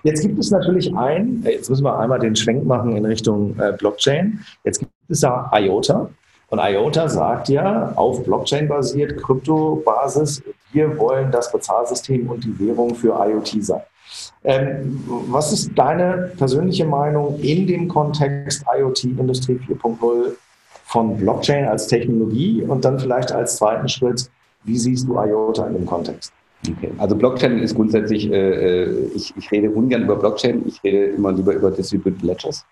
Jetzt gibt es natürlich ein, äh, jetzt müssen wir einmal den Schwenk machen in Richtung äh, Blockchain. Jetzt gibt es da IOTA. Und IOTA sagt ja, auf Blockchain basiert, Kryptobasis, wir wollen das Bezahlsystem und die Währung für IoT sein. Ähm, was ist deine persönliche Meinung in dem Kontext IoT Industrie 4.0 von Blockchain als Technologie und dann vielleicht als zweiten Schritt, wie siehst du IOTA in dem Kontext? Okay. Also Blockchain ist grundsätzlich, äh, äh, ich, ich rede ungern über Blockchain, ich rede immer lieber über Distributed Ledgers.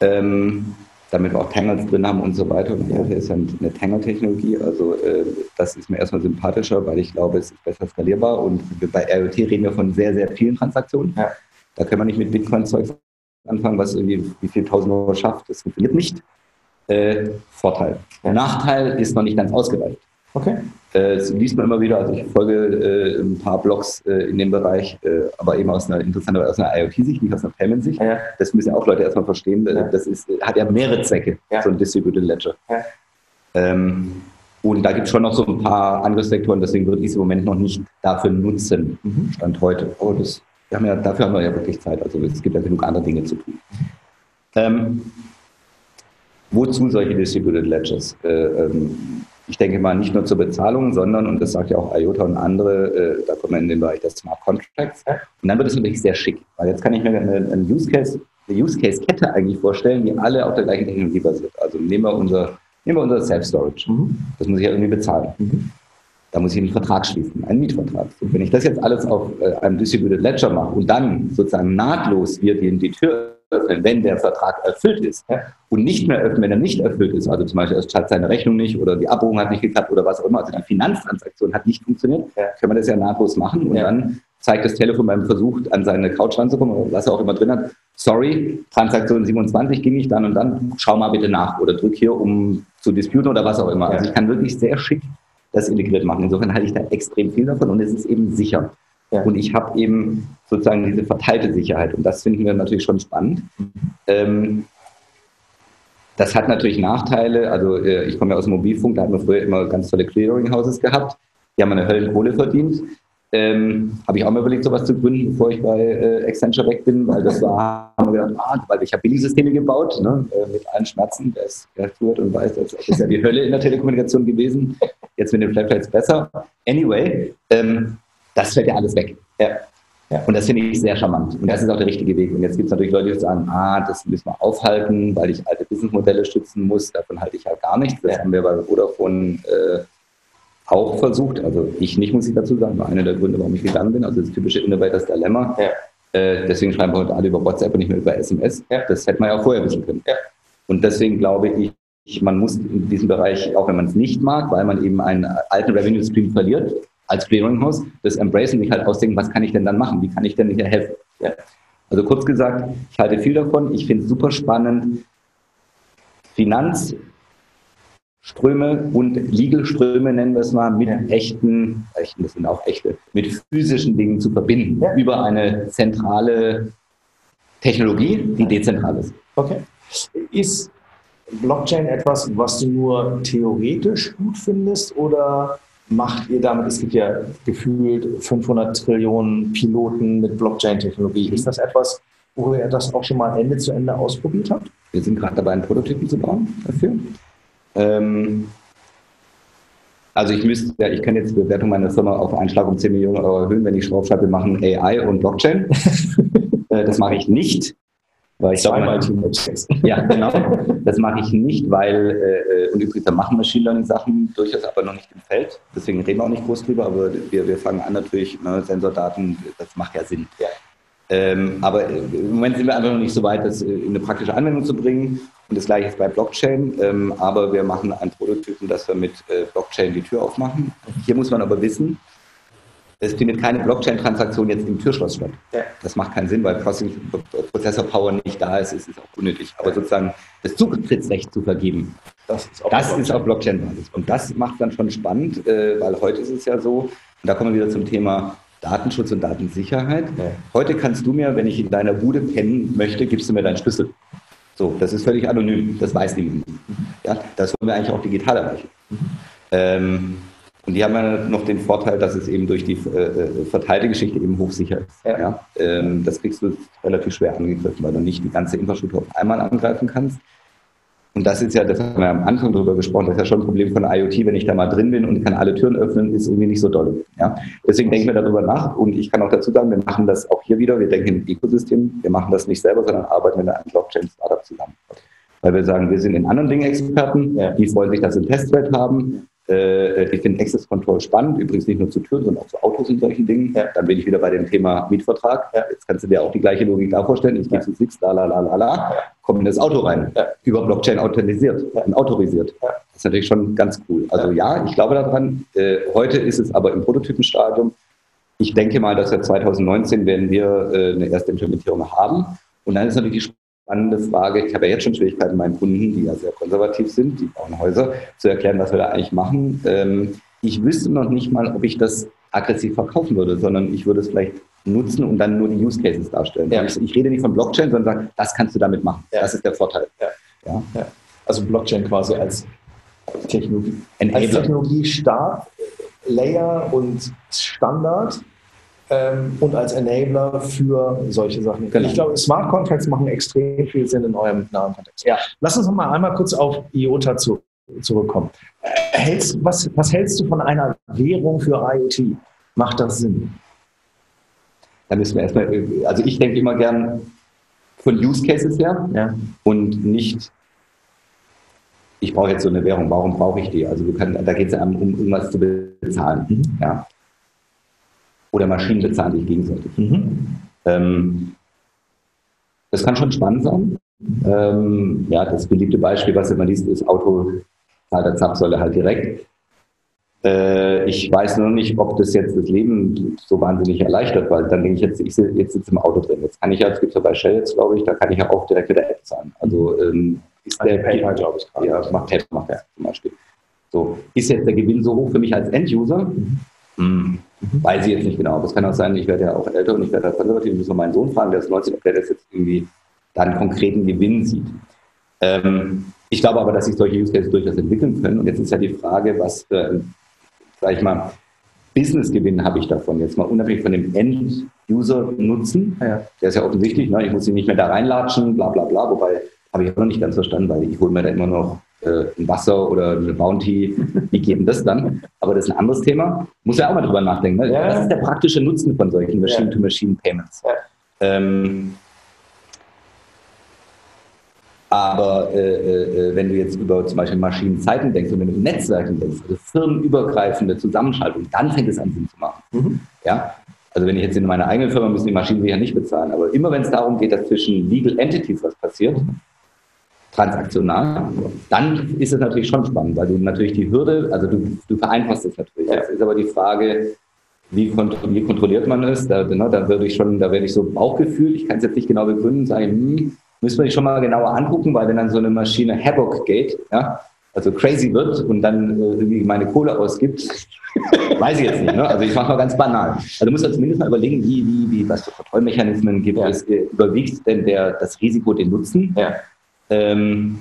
Ähm, damit wir auch Tangles drin haben und so weiter. Und IoT ist ja eine Tangle-Technologie, also äh, das ist mir erstmal sympathischer, weil ich glaube, es ist besser skalierbar und bei IoT reden wir von sehr, sehr vielen Transaktionen. Ja. Da können wir nicht mit Bitcoin-Zeug anfangen, was irgendwie wie viel tausend Euro schafft. Das funktioniert nicht. Äh, Vorteil. Ja. Nachteil ist noch nicht ganz ausgereift. Okay. Äh, das liest man immer wieder. Also ich folge äh, ein paar Blogs äh, in dem Bereich, äh, aber eben aus einer interessanten, aus einer IoT-Sicht, nicht aus einer Payment-Sicht. Ja. Das müssen ja auch Leute erstmal verstehen. Ja. Das ist, hat ja mehrere Zwecke, ja. so ein Distributed Ledger. Ähm, und da gibt es schon noch so ein paar andere Sektoren, deswegen würde ich es im Moment noch nicht dafür nutzen, mhm. Stand heute. Oh, das, wir haben ja, dafür haben wir ja wirklich Zeit. Also es gibt ja genug andere Dinge zu tun. Ähm, wozu solche Distributed Ledgers? Äh, ähm, ich denke mal nicht nur zur Bezahlung, sondern, und das sagt ja auch IOTA und andere, äh, da kommen wir in den Bereich der Smart Contracts. Und dann wird es natürlich sehr schick, weil jetzt kann ich mir eine, eine Use Case, eine Use Case Kette eigentlich vorstellen, die alle auf der gleichen Technologie basiert. Also nehmen wir unser, nehmen wir unser Self-Storage. Mhm. Das muss ich ja irgendwie bezahlen. Mhm. Da muss ich einen Vertrag schließen, einen Mietvertrag. Und wenn ich das jetzt alles auf äh, einem Distributed Ledger mache und dann sozusagen nahtlos wir die, die Tür öffnen, wenn der Vertrag erfüllt ist ja. und nicht mehr öffnen, wenn er nicht erfüllt ist. Also zum Beispiel, es zahlt seine Rechnung nicht oder die Abbuchung hat nicht geklappt oder was auch immer. Also die Finanztransaktion hat nicht funktioniert. Ja. Können wir das ja nahtlos machen und ja. dann zeigt das Telefon beim Versuch, an seine Couch ranzukommen oder was er auch immer drin hat. Sorry, Transaktion 27 ging nicht dann und dann. Schau mal bitte nach oder drück hier, um zu disputen oder was auch immer. Also ich kann wirklich sehr schick das integriert machen. Insofern halte ich da extrem viel davon und es ist eben sicher. Ja. Und ich habe eben sozusagen diese verteilte Sicherheit. Und das finden wir natürlich schon spannend. Ähm, das hat natürlich Nachteile. Also äh, ich komme ja aus dem Mobilfunk, da hatten wir früher immer ganz tolle Clearinghouses gehabt. Die haben eine Höllenkohle verdient. Ähm, habe ich auch mal überlegt, sowas zu gründen, bevor ich bei äh, Accenture weg bin, weil das war, haben wir gedacht, ah, weil ich habe Billigsysteme gebaut, ne, äh, mit allen Schmerzen, der ist geführt und weiß, das ist ja die Hölle in der Telekommunikation gewesen. Jetzt mit den Flatrates besser. Anyway, ähm, das fällt ja alles weg. Ja. Ja. Und das finde ich sehr charmant. Und das ist auch der richtige Weg. Und jetzt gibt es natürlich Leute, die sagen, ah, das müssen wir aufhalten, weil ich alte Businessmodelle schützen muss. Davon halte ich halt gar nichts. Das haben wir bei Vodafone äh, auch versucht. Also ich nicht, muss ich dazu sagen, war einer der Gründe, warum ich gegangen bin. Also das typische Innovators Dilemma. Ja. Äh, deswegen schreiben wir heute alle über WhatsApp und nicht mehr über SMS. Ja. Das hätte man ja auch vorher wissen können. Und deswegen glaube ich, man muss in diesem Bereich, auch wenn man es nicht mag, weil man eben einen alten Revenue Stream verliert, als Clearinghouse, das embracen mich halt ausdenken, was kann ich denn dann machen? Wie kann ich denn hier helfen? Ja. Also kurz gesagt, ich halte viel davon. Ich finde es super spannend, Finanzströme und Legal-Ströme, nennen wir es mal, mit ja. echten, echten, das sind auch echte, mit physischen Dingen zu verbinden, ja. über eine zentrale Technologie, die dezentral ist. Okay. Ist Blockchain etwas, was du nur theoretisch gut findest oder macht ihr damit? Es gibt ja gefühlt 500 Trillionen Piloten mit Blockchain-Technologie. Ist das etwas, wo ihr das auch schon mal Ende zu Ende ausprobiert habt? Wir sind gerade dabei, einen Prototypen zu bauen dafür. Ähm, also ich müsste, ja, ich kann jetzt die Bewertung meiner Firma auf einen Schlag um 10 Millionen Euro erhöhen, wenn ich draufschreibe, wir machen AI und Blockchain. Äh, das mache ich nicht. Weil ich Zweimal Teammates. Ja, genau. Das mache ich nicht, weil, äh, und übrigens, da machen Machine Learning Sachen durchaus aber noch nicht im Feld. Deswegen reden wir auch nicht groß drüber, aber wir, wir fangen an natürlich, ne, Sensordaten, das macht ja Sinn. Ja. Ähm, aber im Moment sind wir einfach noch nicht so weit, das in eine praktische Anwendung zu bringen. Und das gleiche ist bei Blockchain. Ähm, aber wir machen einen Prototypen, dass wir mit äh, Blockchain die Tür aufmachen. Hier muss man aber wissen, es findet keine Blockchain-Transaktion jetzt im Türschloss statt. Ja. Das macht keinen Sinn, weil Prozessor-Power nicht da ist. Es ist auch unnötig. Aber sozusagen das Zugtrittsrecht zu vergeben, das ist auf, das Blockchain. Blockchain-Basis. Und das macht dann schon spannend, äh, weil heute ist es ja so, und da kommen wir wieder zum Thema Datenschutz und Datensicherheit. Ja. Heute kannst du mir, wenn ich in deiner Bude pennen möchte, gibst du mir deinen Schlüssel. So, das ist völlig anonym, das weiß niemand. Ja, das wollen wir eigentlich auch digital erreichen. Mhm. Ähm, und die haben ja noch den Vorteil, dass es eben durch die äh, äh, verteilte Geschichte eben hochsicher ist. Ja. ja? Ähm, das kriegst du relativ schwer angegriffen, weil du nicht die ganze Infrastruktur auf einmal angreifen kannst. Und das ist ja, das haben wir am Anfang darüber gesprochen, das ist ja schon ein Problem von IoT, wenn ich da mal drin bin und kann alle Türen öffnen, ist irgendwie nicht so doll. Ja? Deswegen denken wir darüber nach und ich kann auch dazu sagen, wir machen das auch hier wieder, wir denken im Ökosystem, wir machen das nicht selber, sondern arbeiten mit einem Blockchain-Startup zusammen. Weil wir sagen, wir sind in anderen Dingen Experten, die freuen sich, dass sie ein Testwelt haben ich finde Access Control spannend, übrigens nicht nur zu Türen, sondern auch zu Autos und solchen Dingen. Ja. Dann bin ich wieder bei dem Thema Mietvertrag. Ja. Jetzt kannst du dir auch die gleiche Logik da vorstellen. Ich gehe zu Six, la la la la la, komme in das Auto rein, über Blockchain authentisiert und autorisiert. Das ist natürlich schon ganz cool. Also ja, ich glaube daran. Äh, heute ist es aber im Prototypenstadium. Ich denke mal, dass wir 2019 werden wir äh, eine erste Implementierung haben. Und dann ist natürlich die spannende Frage. Ich habe ja jetzt schon Schwierigkeiten, meinen Kunden, die ja sehr konservativ sind, die bauen Häuser, zu erklären, was wir da eigentlich machen. Ähm, ich wüsste noch nicht mal, ob ich das aggressiv verkaufen würde, sondern ich würde es vielleicht nutzen und dann nur die Use Cases darstellen. Ja. Ich, rede nicht von Blockchain, sondern sage, das kannst du damit machen. Ja. Das ist der Vorteil. Ja. Also Blockchain quasi als Technologie, als Technologie Start, Layer und Standard ähm, und als Enabler für solche Sachen. Genau. Ich glaube, Smart Contracts machen extrem viel Sinn in eurem nahen Kontext. Ja. Lass uns noch mal einmal kurz auf IOTA zu, zurückkommen. Äh, hältst, was, was hältst du von einer Währung für IoT? Macht das Sinn? Da müssen wir erstmal, also ich denke immer gern von Use Cases her ja. und nicht ich brauche jetzt so eine Währung, warum brauche ich die? Also kann, da geht es ja um, um irgendwas zu bezahlen. Mhm. Ja oder Maschinen bezahlen sich gegenseitig. Mhm. Ähm, das kann schon spannend sein. Ähm, ja, das beliebte Beispiel, was immer liest, ist Auto zahlt der Zapfsäule halt direkt. Äh, ich weiß nur nicht, ob das jetzt das Leben so wahnsinnig erleichtert, weil dann denke ich jetzt, ich sitze jetzt sitze im Auto drin. Jetzt kann ich ja, es gibt ja bei Shell jetzt, glaube ich, da kann ich ja auch direkt mit der App zahlen. Also ähm, ist also der PayPal, glaube ich, gerade. Ja, macht PayPal macht ja. zum Beispiel. So, ist jetzt der Gewinn so hoch für mich als End-User? Mhm. Mhm. Weiß ich jetzt nicht genau. Das kann auch sein, ich werde ja auch älter und ich werde konservativ. Ich muss mal meinen Sohn fragen, der ist 19, ob der das jetzt irgendwie da einen konkreten Gewinn sieht. Ähm, ich glaube aber, dass sich solche Use Cases durchaus entwickeln können. Und jetzt ist ja die Frage, was für, sag ich mal, Business-Gewinn habe ich davon? Jetzt mal unabhängig von dem End-User-Nutzen. Ja. Der ist ja offensichtlich, ne? ich muss ihn nicht mehr da reinlatschen, bla bla bla. Wobei, habe ich auch noch nicht ganz verstanden, weil ich hole mir da immer noch äh, ein Wasser oder eine Bounty, wie geht denn das dann? Aber das ist ein anderes Thema. Muss ja auch mal drüber nachdenken. Ne? Was ist der praktische Nutzen von solchen Machine-to-Machine-Payments? Ähm, aber äh, äh, wenn du jetzt über zum Beispiel Maschinenzeiten denkst und wenn du Netzwerken denkst, also firmenübergreifende Zusammenschaltung, dann fängt es an Sinn zu machen. Mhm. Ja? Also wenn ich jetzt in meiner eigenen Firma müssen die Maschinen sicher nicht bezahlen, aber immer wenn es darum geht, dass zwischen Legal Entities was passiert, transaktional, dann ist es natürlich schon spannend, weil du natürlich die Hürde, also du, du vereinfachst es natürlich. Jetzt ist aber die Frage, wie, kontro wie kontrolliert man es? Da, ne, da würde ich schon, da werde ich so Bauchgefühl, ich kann es jetzt nicht genau begründen, sagen, hm, müssen wir sich schon mal genauer angucken, weil wenn dann so eine Maschine Havoc geht, ja, also crazy wird und dann äh, irgendwie meine Kohle ausgibt, weiß ich jetzt nicht. Ne? Also ich mache mal ganz banal. Also du musst ja zumindest mal überlegen, wie, wie, wie, was für Kontrollmechanismen gibt ja. es, äh, überwiegt denn der, das Risiko den Nutzen? Ja. Ähm,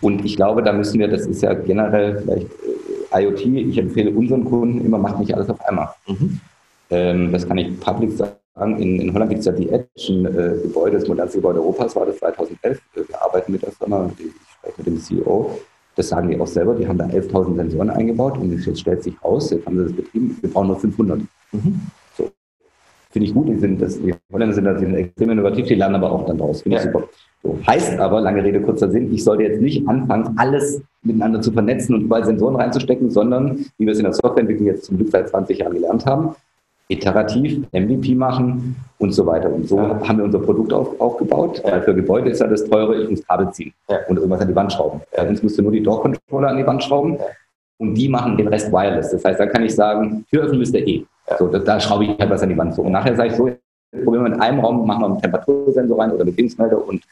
und ich glaube, da müssen wir, das ist ja generell vielleicht äh, IoT, ich empfehle unseren Kunden immer, macht nicht alles auf einmal. Mhm. Ähm, das kann ich public sagen. In, in Holland gibt es ja die Edge, ein äh, Gebäude, das modernste Gebäude Europas, war das 2011. Wir arbeiten mit der Firma, ich spreche mit dem CEO. Das sagen die auch selber, die haben da 11.000 Sensoren eingebaut und jetzt stellt sich raus, jetzt haben sie das betrieben, wir brauchen nur 500. Mhm. Finde ich gut, die, sind, das, die Holländer sind, da, sind extrem innovativ, die lernen aber auch dann draus. Finde ja. ich super. Heißt aber, lange Rede, kurzer Sinn, ich sollte jetzt nicht anfangen, alles miteinander zu vernetzen und überall Sensoren reinzustecken, sondern, wie wir es in der Softwareentwicklung jetzt zum Glück seit 20 Jahren gelernt haben, iterativ MVP machen und so weiter. Und so ja. haben wir unser Produkt auf, aufgebaut. Ja. Für Gebäude ist ja das teure, ich muss Kabel ziehen ja. und irgendwas an die Wand schrauben. Bei uns musst du nur die Door-Controller an die Wand schrauben und die machen den Rest wireless. Das heißt, da kann ich sagen, Tür öffnen müsst ihr eh. So, da, da, schraube ich halt was an die Wand. So. Und nachher sage ich so, probieren wir in einem Raum, machen wir einen Temperatursensor rein oder Bewegungsmelder und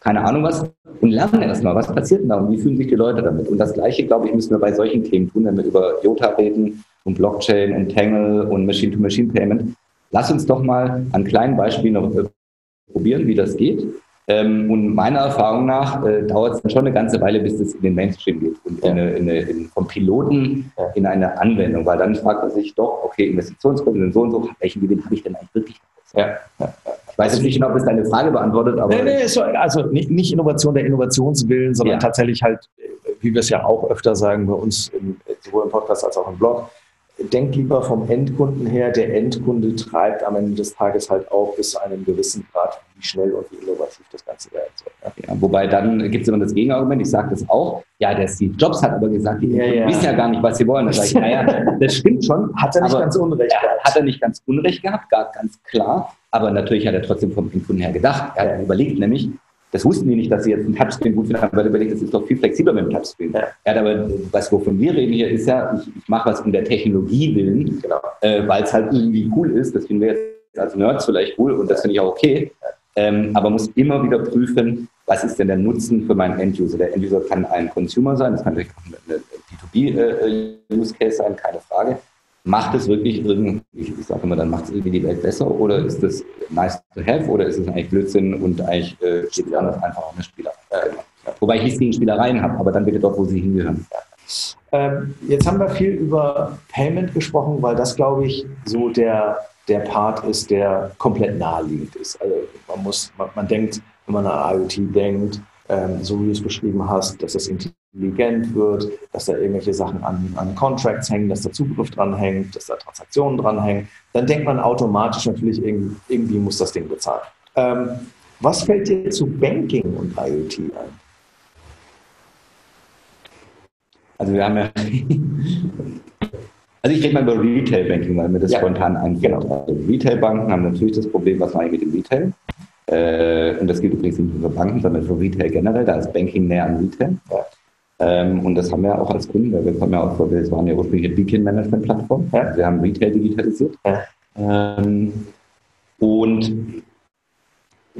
keine Ahnung was und lernen erstmal, was passiert denn da und wie fühlen sich die Leute damit. Und das Gleiche, glaube ich, müssen wir bei solchen Themen tun, wenn wir über Jota reden und Blockchain und Tangle und Machine-to-Machine-Payment. Lass uns doch mal an kleinen Beispielen noch äh, probieren, wie das geht. Ähm, und meiner Erfahrung nach äh, dauert es dann schon eine ganze Weile, bis es in den Mainstream geht und in eine, in eine, in, vom Piloten in eine Anwendung, weil dann fragt man sich doch, okay, Investitionskosten so und so, welchen Gewinn habe ich denn eigentlich wirklich? Ja. ja weiß jetzt nicht genau, ob es deine Frage beantwortet, aber. Nee, nee, so, also nicht, nicht, Innovation der Innovationswillen, sondern ja. tatsächlich halt, wie wir es ja auch öfter sagen bei uns, im, sowohl im Podcast als auch im Blog, denkt lieber vom Endkunden her. Der Endkunde treibt am Ende des Tages halt auch bis zu einem gewissen Grad, wie schnell und wie innovativ das Ganze werden soll. Ja. Ja, wobei dann gibt es immer das Gegenargument, ich sage das auch, ja, der Steve Jobs hat aber gesagt, die ja, ja. wissen ja gar nicht, was sie wollen. Da sage ich, naja, das stimmt schon. Hat er nicht ganz unrecht gehabt. Hat er nicht ganz unrecht gehabt, gar ganz klar. Aber natürlich hat er trotzdem vom Endkunden her gedacht. Er hat überlegt nämlich, das wussten die nicht, dass sie jetzt einen Touchscreen gut finden, weil er überlegt, das ist doch viel flexibler mit dem Touchscreen. Ja. Er hat aber, was wovon wir reden hier, ist ja, ich, ich mache was um der Technologie willen, genau. äh, weil es halt irgendwie cool ist. Das finden wir jetzt als Nerds vielleicht cool und das finde ich auch okay. Ähm, aber muss immer wieder prüfen, was ist denn der Nutzen für meinen Enduser. Der Enduser kann ein Consumer sein, das kann eine B2B-Use-Case äh, sein, keine Frage macht es wirklich irgendwie, ich, sage immer, dann macht es irgendwie die Welt besser oder ist das nice to have oder ist es eigentlich Blödsinn und eigentlich äh, steht es anders einfach auch eine Spielerei. Äh, wobei ich nichts gegen Spielereien habe, aber dann bitte dort, wo sie hingehören. Ähm, jetzt haben wir viel über Payment gesprochen, weil das, glaube ich, so der, der Part ist, der komplett naheliegend ist. Also man muss, man, man denkt, wenn man an IoT denkt, ähm, so wie du es beschrieben hast, dass das intelligent wird, dass da irgendwelche Sachen an, an Contracts hängen, dass da Zugriff dran hängt, dass da Transaktionen dran hängen, dann denkt man automatisch natürlich, irgendwie, irgendwie muss das Ding bezahlen. Ähm, was fällt dir zu Banking und IoT ein? Also wir haben ja, also ich rede mal über Retail Banking, weil mir das ja. spontan einfällt. Genau. Also Retail Banken haben natürlich das Problem, was mache ich mit dem Retail? Äh, und das gilt übrigens nicht nur für Banken, sondern für Retail generell. Da ist Banking näher an Retail. Ja. Ähm, und das haben wir auch als Kunden, weil wir kommen ja auch, wir waren ja ursprünglich eine Beacon-Management-Plattform. Ja. Wir haben Retail digitalisiert. Ähm, und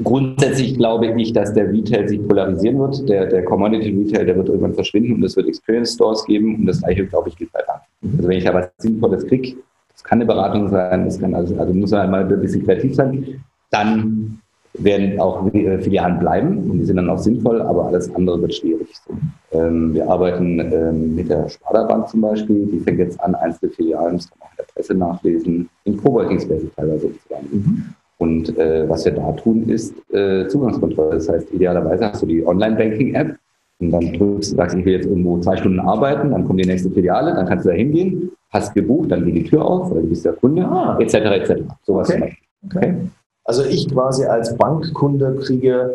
grundsätzlich glaube ich, dass der Retail sich polarisieren wird. Der, der Commodity Retail, der wird irgendwann verschwinden und es wird Experience Stores geben. Und das gleiche, glaube ich, Banken. Mhm. Also wenn ich da was Sinnvolles kriege, das kann eine Beratung sein, das kann also, also muss man halt mal ein bisschen kreativ sein, dann werden auch Filialen bleiben und die sind dann auch sinnvoll, aber alles andere wird schwierig. So. Ähm, wir arbeiten ähm, mit der Sparda Bank zum Beispiel, die fängt jetzt an, einzelne Filialen, das kann man auch in der Presse nachlesen, in Coworking Spaces teilweise umzuwandeln. Mhm. Und äh, was wir da tun, ist äh, Zugangskontrolle. Das heißt, idealerweise hast du die Online-Banking-App und dann drückst, sagst, ich will jetzt irgendwo zwei Stunden arbeiten, dann kommt die nächste Filiale, dann kannst du da hingehen, hast gebucht, dann geht die Tür auf, weil du bist der Kunde, ah. etc. etc. Sowas okay. okay. Also ich quasi als Bankkunde kriege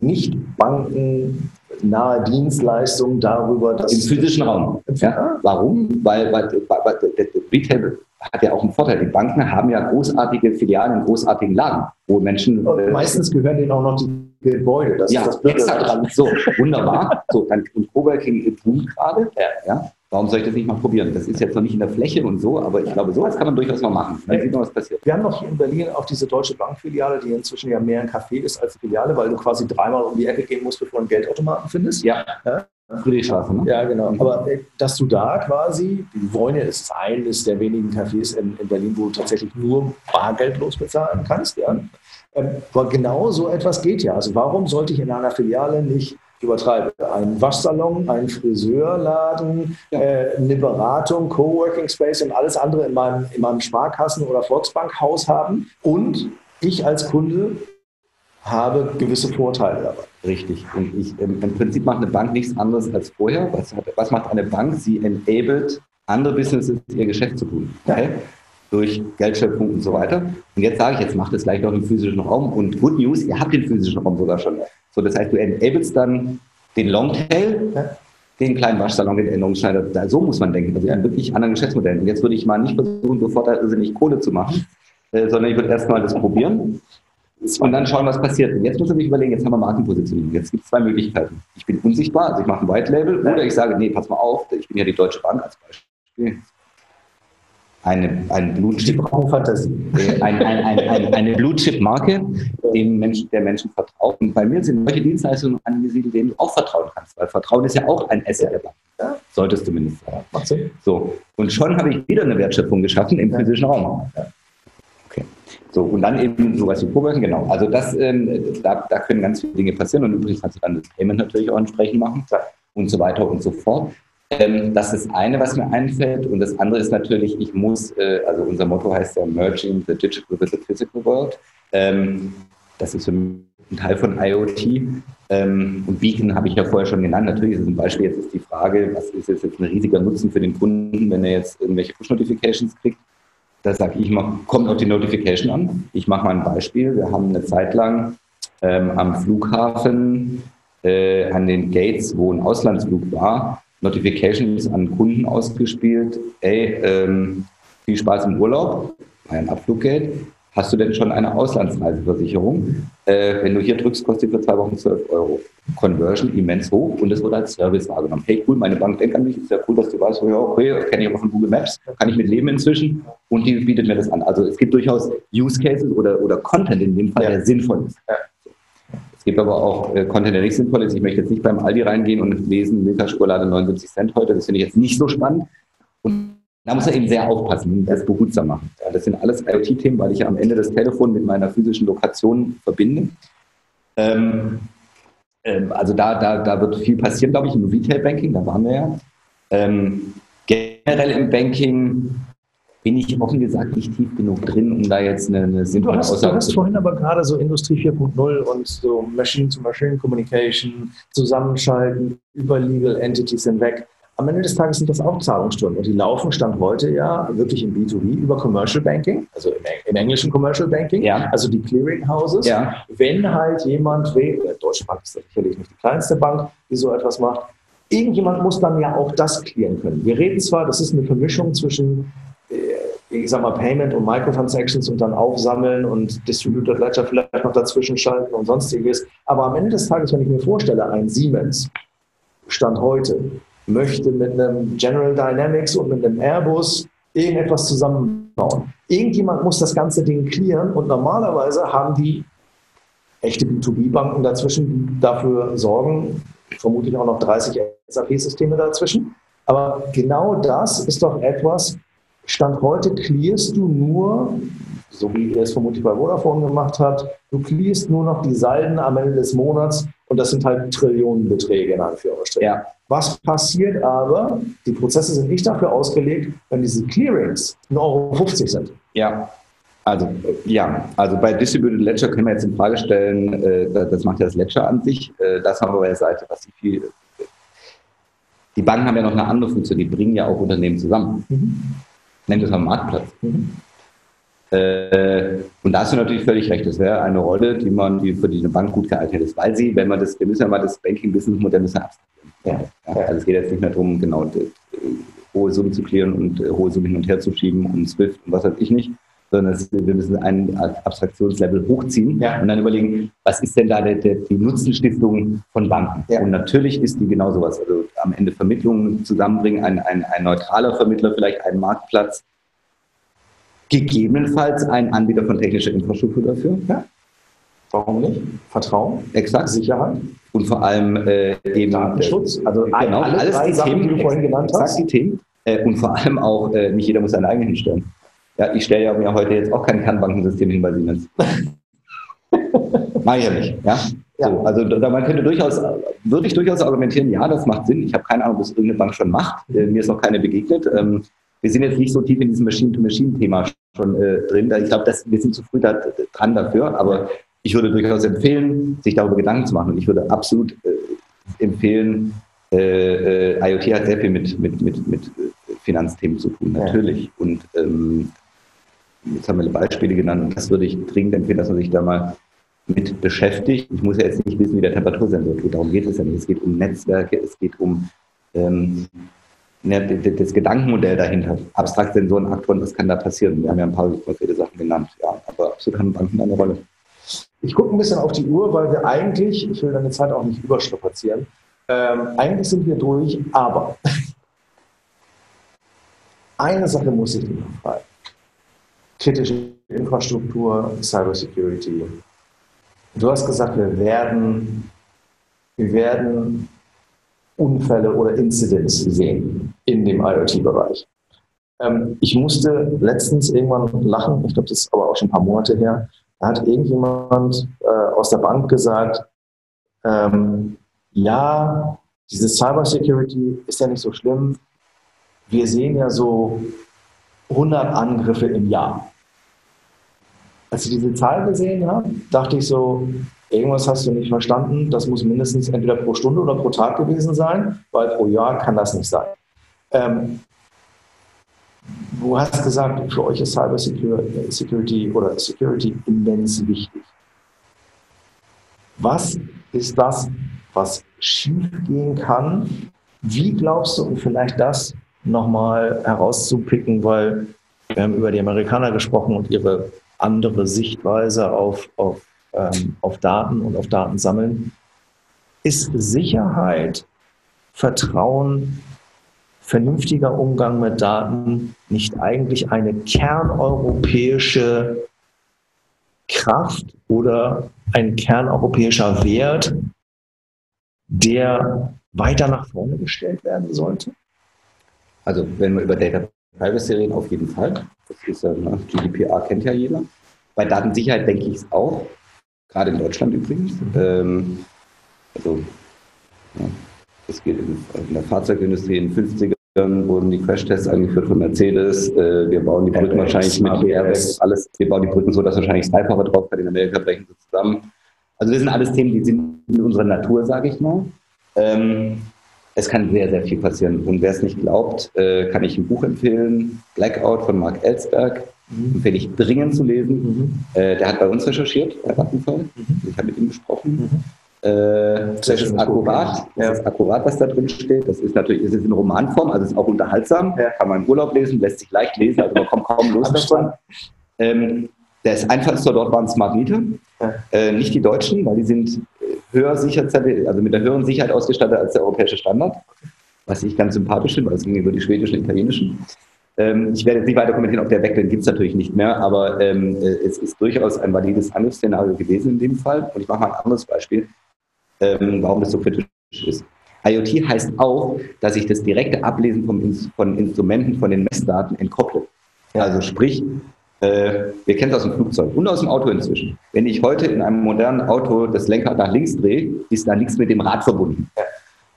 nicht bankennahe Dienstleistungen darüber, dass... Im physischen Raum. Ja. Warum? Weil, weil, weil, der Retail hat ja auch einen Vorteil. Die Banken haben ja großartige Filialen in großartigen Lagen, wo Menschen... Und äh, meistens gehören denen auch noch die Gebäude. Das ja, ist das Blöde exakt. So, wunderbar. So, dann, und Coworking tun gerade. Ja, ja. Warum soll ich das nicht mal probieren? Das ist jetzt noch nicht in der Fläche und so, aber ich glaube, sowas kann man durchaus mal machen. Dann sieht man, was passiert. Wir haben noch hier in Berlin auch diese Deutsche Bankfiliale, die inzwischen ja mehr ein Café ist als Filiale, weil du quasi dreimal um die Ecke gehen musst, bevor du einen Geldautomaten findest. Ja. ja? Friedrichstraße, ne? Ja, genau. Aber äh, dass du da quasi, die Woine ist eines der wenigen Cafés in, in, Berlin, wo du tatsächlich nur bargeldlos bezahlen kannst, ja. Ähm, aber genau so etwas geht ja. Also warum sollte ich in einer Filiale nicht übertreibe, einen Waschsalon, einen Friseurladen, ja. äh, eine Beratung, Coworking Space und alles andere in meinem, in meinem Sparkassen- oder Volksbankhaus haben. Und ich als Kunde habe gewisse Vorteile dabei. Richtig. Und ich, im, im Prinzip macht eine Bank nichts anderes als vorher. Was, was macht eine Bank? Sie enabled andere Businesses ihr Geschäft zu tun. Okay? Durch Geldschöpfung und so weiter. Und jetzt sage ich, jetzt macht es gleich noch im physischen Raum. Und Good News, ihr habt den physischen Raum sogar schon. So, das heißt, du enablest dann den Longtail, den kleinen Waschsalon, den Änderungsschneider. So muss man denken. Also ein wirklich anderen Geschäftsmodell. Und jetzt würde ich mal nicht versuchen, sofort da irrsinnig Kohle zu machen, äh, sondern ich würde erstmal das probieren und dann schauen, was passiert. Und jetzt muss man sich überlegen, jetzt haben wir Markenpositionierung. Jetzt gibt es zwei Möglichkeiten. Ich bin unsichtbar, also ich mache ein White Label, oder ich sage, nee, pass mal auf, ich bin ja die Deutsche Bank als Beispiel. Eine, ein Blue Chip Fantasie. Äh, ein, ein, ein, eine Blue Chip Marke, dem Menschen, der Menschen vertraut. Und bei mir sind solche Dienstleistungen angesiedelt, denen du auch vertrauen kannst, weil Vertrauen ist ja auch ein Asset der Bank. Ja? Solltest du mindestens sagen. Macht Sinn. So. Und schon habe ich wieder eine Wertschöpfung geschaffen im physischen Raum. Ja. So, und dann eben sowas wie Coworking, genau. Also das, ähm, da, da können ganz viele Dinge passieren und übrigens kannst du dann das Payment natürlich auch entsprechend machen und so weiter und so fort. Ähm, das ist eine, was mir einfällt. Und das andere ist natürlich, ich muss, äh, also unser Motto heißt ja Merging the Digital with the Physical World. Ähm, das ist ein Teil von IoT. Ähm, und Beacon habe ich ja vorher schon genannt. Natürlich ist es ein Beispiel. Jetzt ist die Frage, was ist jetzt ein riesiger Nutzen für den Kunden, wenn er jetzt irgendwelche Push-Notifications kriegt? Da sage ich, mach, kommt auf die Notification an. Ich mache mal ein Beispiel. Wir haben eine Zeit lang ähm, am Flughafen äh, an den Gates, wo ein Auslandsflug war, Notifications an Kunden ausgespielt. Ey, ähm, viel Spaß im Urlaub, ein Abfluggeld. Hast du denn schon eine Auslandsreiseversicherung? Äh, wenn du hier drückst, kostet die für zwei Wochen 12 Euro. Conversion immens hoch und es wurde als Service wahrgenommen. Hey, cool, meine Bank denkt an mich, ist ja cool, dass du weißt, oh ja, okay, kenne ich aber von Google Maps, kann ich mit leben inzwischen und die bietet mir das an. Also es gibt durchaus Use Cases oder, oder Content in dem Fall, ja. der sinnvoll ist. Ja. Gibt aber auch äh, Content, der nicht sinnvoll ist. Ich möchte jetzt nicht beim Aldi reingehen und lesen, Milka-Schokolade 79 Cent heute, das finde ich jetzt nicht so spannend. Und da muss er eben sehr aufpassen und das behutsam machen. Ja, das sind alles IoT-Themen, weil ich ja am Ende das Telefon mit meiner physischen Lokation verbinde. Ähm, ähm, also da, da, da wird viel passieren, glaube ich, im Retail-Banking, da waren wir ja. Ähm, generell im Banking bin ich offen gesagt nicht tief genug drin, um da jetzt eine, eine sinnvolle Aussage zu Du hast vorhin aber gerade so Industrie 4.0 und so Machine-to-Machine-Communication zusammenschalten, über Legal Entities hinweg am Ende des Tages sind das auch Zahlungsströme und die laufen Stand heute ja wirklich im B2B über Commercial Banking, also im, im englischen Commercial Banking, ja. also die Clearinghouses. Ja. Wenn halt jemand will, Deutsche Bank ist sicherlich nicht die kleinste Bank, die so etwas macht, irgendjemand muss dann ja auch das klären können. Wir reden zwar, das ist eine Vermischung zwischen ich sag mal, Payment und Microtransactions und dann aufsammeln und Distributed Ledger vielleicht noch dazwischen schalten und sonstiges. Aber am Ende des Tages, wenn ich mir vorstelle, ein Siemens, Stand heute, möchte mit einem General Dynamics und mit einem Airbus irgendetwas zusammenbauen. Irgendjemand muss das ganze Ding clearen und normalerweise haben die echte B2B-Banken dazwischen, die dafür sorgen, vermutlich auch noch 30 SAP-Systeme dazwischen. Aber genau das ist doch etwas, Stand heute clearst du nur, so wie ihr es vermutlich bei Vodafone gemacht habt, du clearst nur noch die Salden am Ende des Monats und das sind halt Trillionenbeträge in Anführungsstrichen. Ja. Was passiert aber? Die Prozesse sind nicht dafür ausgelegt, wenn diese Clearings 1,50 Euro sind. Ja. Also, ja, also bei Distributed Ledger können wir jetzt in Frage stellen, äh, das macht ja das Ledger an sich. Äh, das haben wir bei der Seite, was die viel. Die Banken haben ja noch eine andere Funktion, die bringen ja auch Unternehmen zusammen. Mhm. Nennen das mal Marktplatz. Mhm. Äh, und da hast du natürlich völlig recht. Das wäre eine Rolle, die man, die für diese Bank gut geeignet ist, weil sie, wenn man das, wir müssen ja mal das Banking-Business-Modell müssen abstrahieren. Ja. Ja, also es geht jetzt nicht mehr darum, genau äh, hohe Summen zu klären und äh, hohe Summen hin und her zu schieben und SWIFT und was weiß ich nicht, sondern wir müssen ein Abstraktionslevel hochziehen ja. und dann überlegen, was ist denn da der, der, die Nutzenstiftung von Banken? Ja. Und natürlich ist die genau sowas. Also am Ende Vermittlungen zusammenbringen, ein, ein, ein neutraler Vermittler, vielleicht ein Marktplatz, Gegebenenfalls ein Anbieter von technischer Infrastruktur dafür. Ja. Warum nicht? Vertrauen, exakt, Sicherheit und vor allem äh, eben Datenschutz. Also genau, alles, alles die Sachen, Themen, die du vorhin genannt hast. Die Themen. Äh, und vor allem auch, äh, nicht jeder muss seine eigenen hinstellen. Ja, ich stelle ja mir heute jetzt auch kein Kernbankensystem hin bei Siemens. Mach ich ja nicht. Ja? ja. So, also da, man könnte durchaus, würde ich durchaus argumentieren, ja, das macht Sinn. Ich habe keine Ahnung, ob das irgendeine Bank schon macht. Äh, mir ist noch keine begegnet. Ähm, wir sind jetzt nicht so tief in diesem Machine-to-Machine-Thema schon äh, drin. Ich glaube, wir sind zu früh da, dran dafür, aber ich würde durchaus empfehlen, sich darüber Gedanken zu machen. Und ich würde absolut äh, empfehlen, äh, äh IoT hat sehr viel mit, mit, mit, mit Finanzthemen zu tun, natürlich. Ja. Und ähm, jetzt haben wir Beispiele genannt und das würde ich dringend empfehlen, dass man sich da mal mit beschäftigt. Ich muss ja jetzt nicht wissen, wie der Temperatursensor tut, darum geht es ja nicht. Es geht um Netzwerke, es geht um ähm, das Gedankenmodell dahinter. Abstraktsensoren, Aktoren, was kann da passieren? Wir haben ja ein paar konkrete Sachen genannt, ja, aber absolut haben Banken eine Rolle. Ich gucke ein bisschen auf die Uhr, weil wir eigentlich, ich will deine Zeit auch nicht überstrapazieren, ähm, eigentlich sind wir durch, aber eine Sache muss ich dir noch fragen. Kritische Infrastruktur, Cybersecurity. Du hast gesagt, wir werden, wir werden Unfälle oder Incidents sehen in dem IoT-Bereich. Ähm, ich musste letztens irgendwann lachen, ich glaube, das ist aber auch schon ein paar Monate her, da hat irgendjemand äh, aus der Bank gesagt, ähm, ja, diese Cybersecurity ist ja nicht so schlimm, wir sehen ja so 100 Angriffe im Jahr. Als ich diese Zahl gesehen habe, dachte ich so, irgendwas hast du nicht verstanden. Das muss mindestens entweder pro Stunde oder pro Tag gewesen sein, weil pro Jahr kann das nicht sein. Ähm, du hast gesagt, für euch ist Cyber Security oder Security immens wichtig. Was ist das, was schiefgehen kann? Wie glaubst du, und vielleicht das nochmal herauszupicken, weil wir haben über die Amerikaner gesprochen und ihre andere Sichtweise auf, auf, ähm, auf Daten und auf Daten sammeln. Ist Sicherheit, Vertrauen, vernünftiger Umgang mit Daten nicht eigentlich eine kerneuropäische Kraft oder ein kerneuropäischer Wert, der weiter nach vorne gestellt werden sollte? Also wenn wir über Data Privacy reden, auf jeden Fall. Das ist ja, ne, GDPR kennt ja jeder. Bei Datensicherheit denke ich es auch, gerade in Deutschland übrigens. Ähm, also ja, das geht in, in, der Fahrzeugindustrie in den 50ern wurden die Crashtests eingeführt von Mercedes. Äh, wir bauen die Brücken RS, wahrscheinlich mit ABS, alles. Wir bauen die Brücken so, dass wahrscheinlich Sniper drauf kann. In Amerika brechen sie zusammen. Also das sind alles Themen, die sind in unserer Natur, sage ich mal. Ähm, es kann sehr, sehr viel passieren. Und wer es nicht glaubt, äh, kann ich ein Buch empfehlen, Blackout von Mark Ellsberg. Mhm. Empfehle ich dringend zu lesen. Mhm. Äh, der hat bei uns recherchiert, bei Vattenfall. Mhm. Ich habe mit ihm gesprochen. Mhm. Äh, das ist akkurat, das ist akkurat, was da drin steht. Das ist natürlich, es ist in Romanform, also es ist auch unterhaltsam. Ja. Kann man im Urlaub lesen, lässt sich leicht lesen, also man kommt kaum los davon. Ähm, das Einfallstor dort waren Smart Meter, ja. äh, nicht die Deutschen, weil die sind höher also mit einer höheren Sicherheit ausgestattet als der europäische Standard, was ich ganz sympathisch finde, weil es ging über die schwedischen und italienischen. Ähm, ich werde jetzt nicht weiter kommentieren, ob der weg, den gibt es natürlich nicht mehr, aber ähm, äh, es ist durchaus ein valides Angriffsszenario gewesen in dem Fall. Und ich mache mal ein anderes Beispiel, ähm, warum das so kritisch ist. IoT heißt auch, dass ich das direkte Ablesen vom, von Instrumenten, von den Messdaten entkopple. Also sprich, äh, wir kennen das aus dem Flugzeug und aus dem Auto inzwischen. Wenn ich heute in einem modernen Auto das Lenkrad nach links drehe, ist da nichts mit dem Rad verbunden.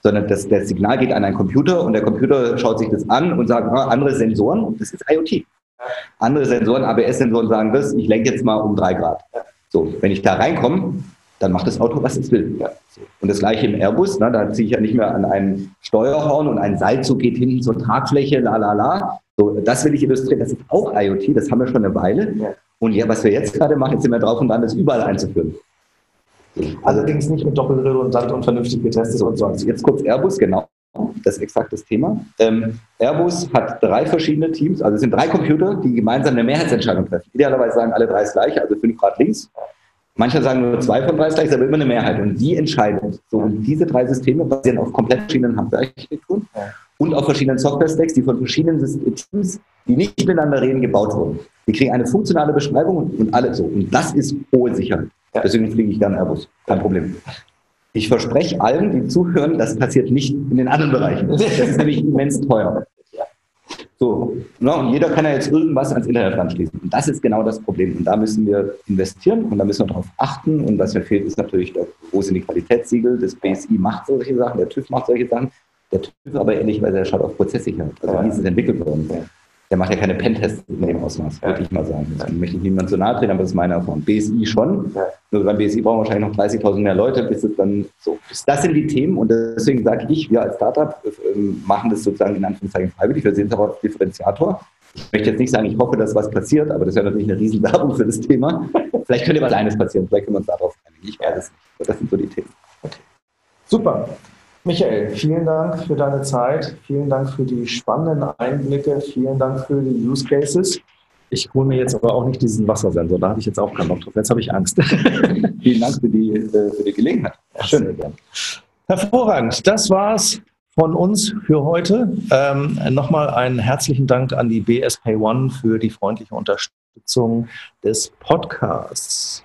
Sondern das, das Signal geht an einen Computer und der Computer schaut sich das an und sagt, ah, andere Sensoren, das ist IoT. Andere Sensoren, ABS-Sensoren sagen das, ich lenke jetzt mal um drei Grad. So, wenn ich da reinkomme, dann macht das Auto, was es will. Und das gleiche im Airbus, ne, da ziehe ich ja nicht mehr an einem Steuerhorn und ein Seilzug geht hinten zur Tragfläche, la la la, so, das will ich illustrieren. Das ist auch IoT, das haben wir schon eine Weile. Ja. Und ja, was wir jetzt gerade machen, jetzt sind wir drauf und dran, das überall einzuführen. Allerdings nicht mit doppelredundant und vernünftig getestet und so. Also jetzt kurz Airbus, genau. Das ist exakt das Thema. Ähm, Airbus hat drei verschiedene Teams, also es sind drei Computer, die gemeinsam eine Mehrheitsentscheidung treffen. Idealerweise sagen alle drei das gleiche, also fünf Grad links. Manche sagen nur zwei von drei ist gleich, aber immer eine Mehrheit. Und die entscheiden. So, und diese drei Systeme basieren auf komplett verschiedenen Hardware-Architekturen. Und auf verschiedenen Software-Stacks, die von verschiedenen Teams, die nicht miteinander reden, gebaut wurden. Die kriegen eine funktionale Beschreibung und, alles so. Und das ist hohe Sicherheit. Deswegen fliege ich gerne Airbus. Kein Problem. Ich verspreche allen, die zuhören, das passiert nicht in den anderen Bereichen. Das ist nämlich immens teuer. So, ne, und jeder kann ja jetzt irgendwas ans Internet anschließen. Und das ist genau das Problem. Und da müssen wir investieren und da müssen wir darauf achten. Und was mir fehlt, ist natürlich, sind die Qualitätssiegel? Das BSI macht solche Sachen, der TÜV macht solche Sachen. Der TÜV aber ehrlicherweise, der schaut auf Prozesssicherheit. Also ja. wie ist es entwickelt worden? Ja. Der macht ja keine Pentests in dem Ausmaß, ja. würde ich mal sagen. Das möchte ich niemand so nahe treten, aber das ist meine Erfahrung. BSI schon. Nur beim BSI brauchen wir wahrscheinlich noch 30.000 mehr Leute, bis es dann so ist. Das sind die Themen und deswegen sage ich, wir als Startup ähm, machen das sozusagen in Anführungszeichen freiwillig. Wir sehen es aber als Differenziator. Ich möchte jetzt nicht sagen, ich hoffe, dass was passiert, aber das wäre natürlich eine Riesenwerbung für das Thema. Vielleicht könnte was Kleines passieren, vielleicht können wir uns darauf einigen. Ich weiß es nicht. Das sind so die Themen. Okay. Super. Michael, vielen Dank für deine Zeit. Vielen Dank für die spannenden Einblicke. Vielen Dank für die Use Cases. Ich hole mir jetzt aber auch nicht diesen Wassersensor. Da habe ich jetzt auch keinen Bock drauf. Jetzt habe ich Angst. vielen Dank für die, äh, für die Gelegenheit. Schön. Hervorragend. Das war's von uns für heute. Ähm, Nochmal einen herzlichen Dank an die BSP One für die freundliche Unterstützung des Podcasts.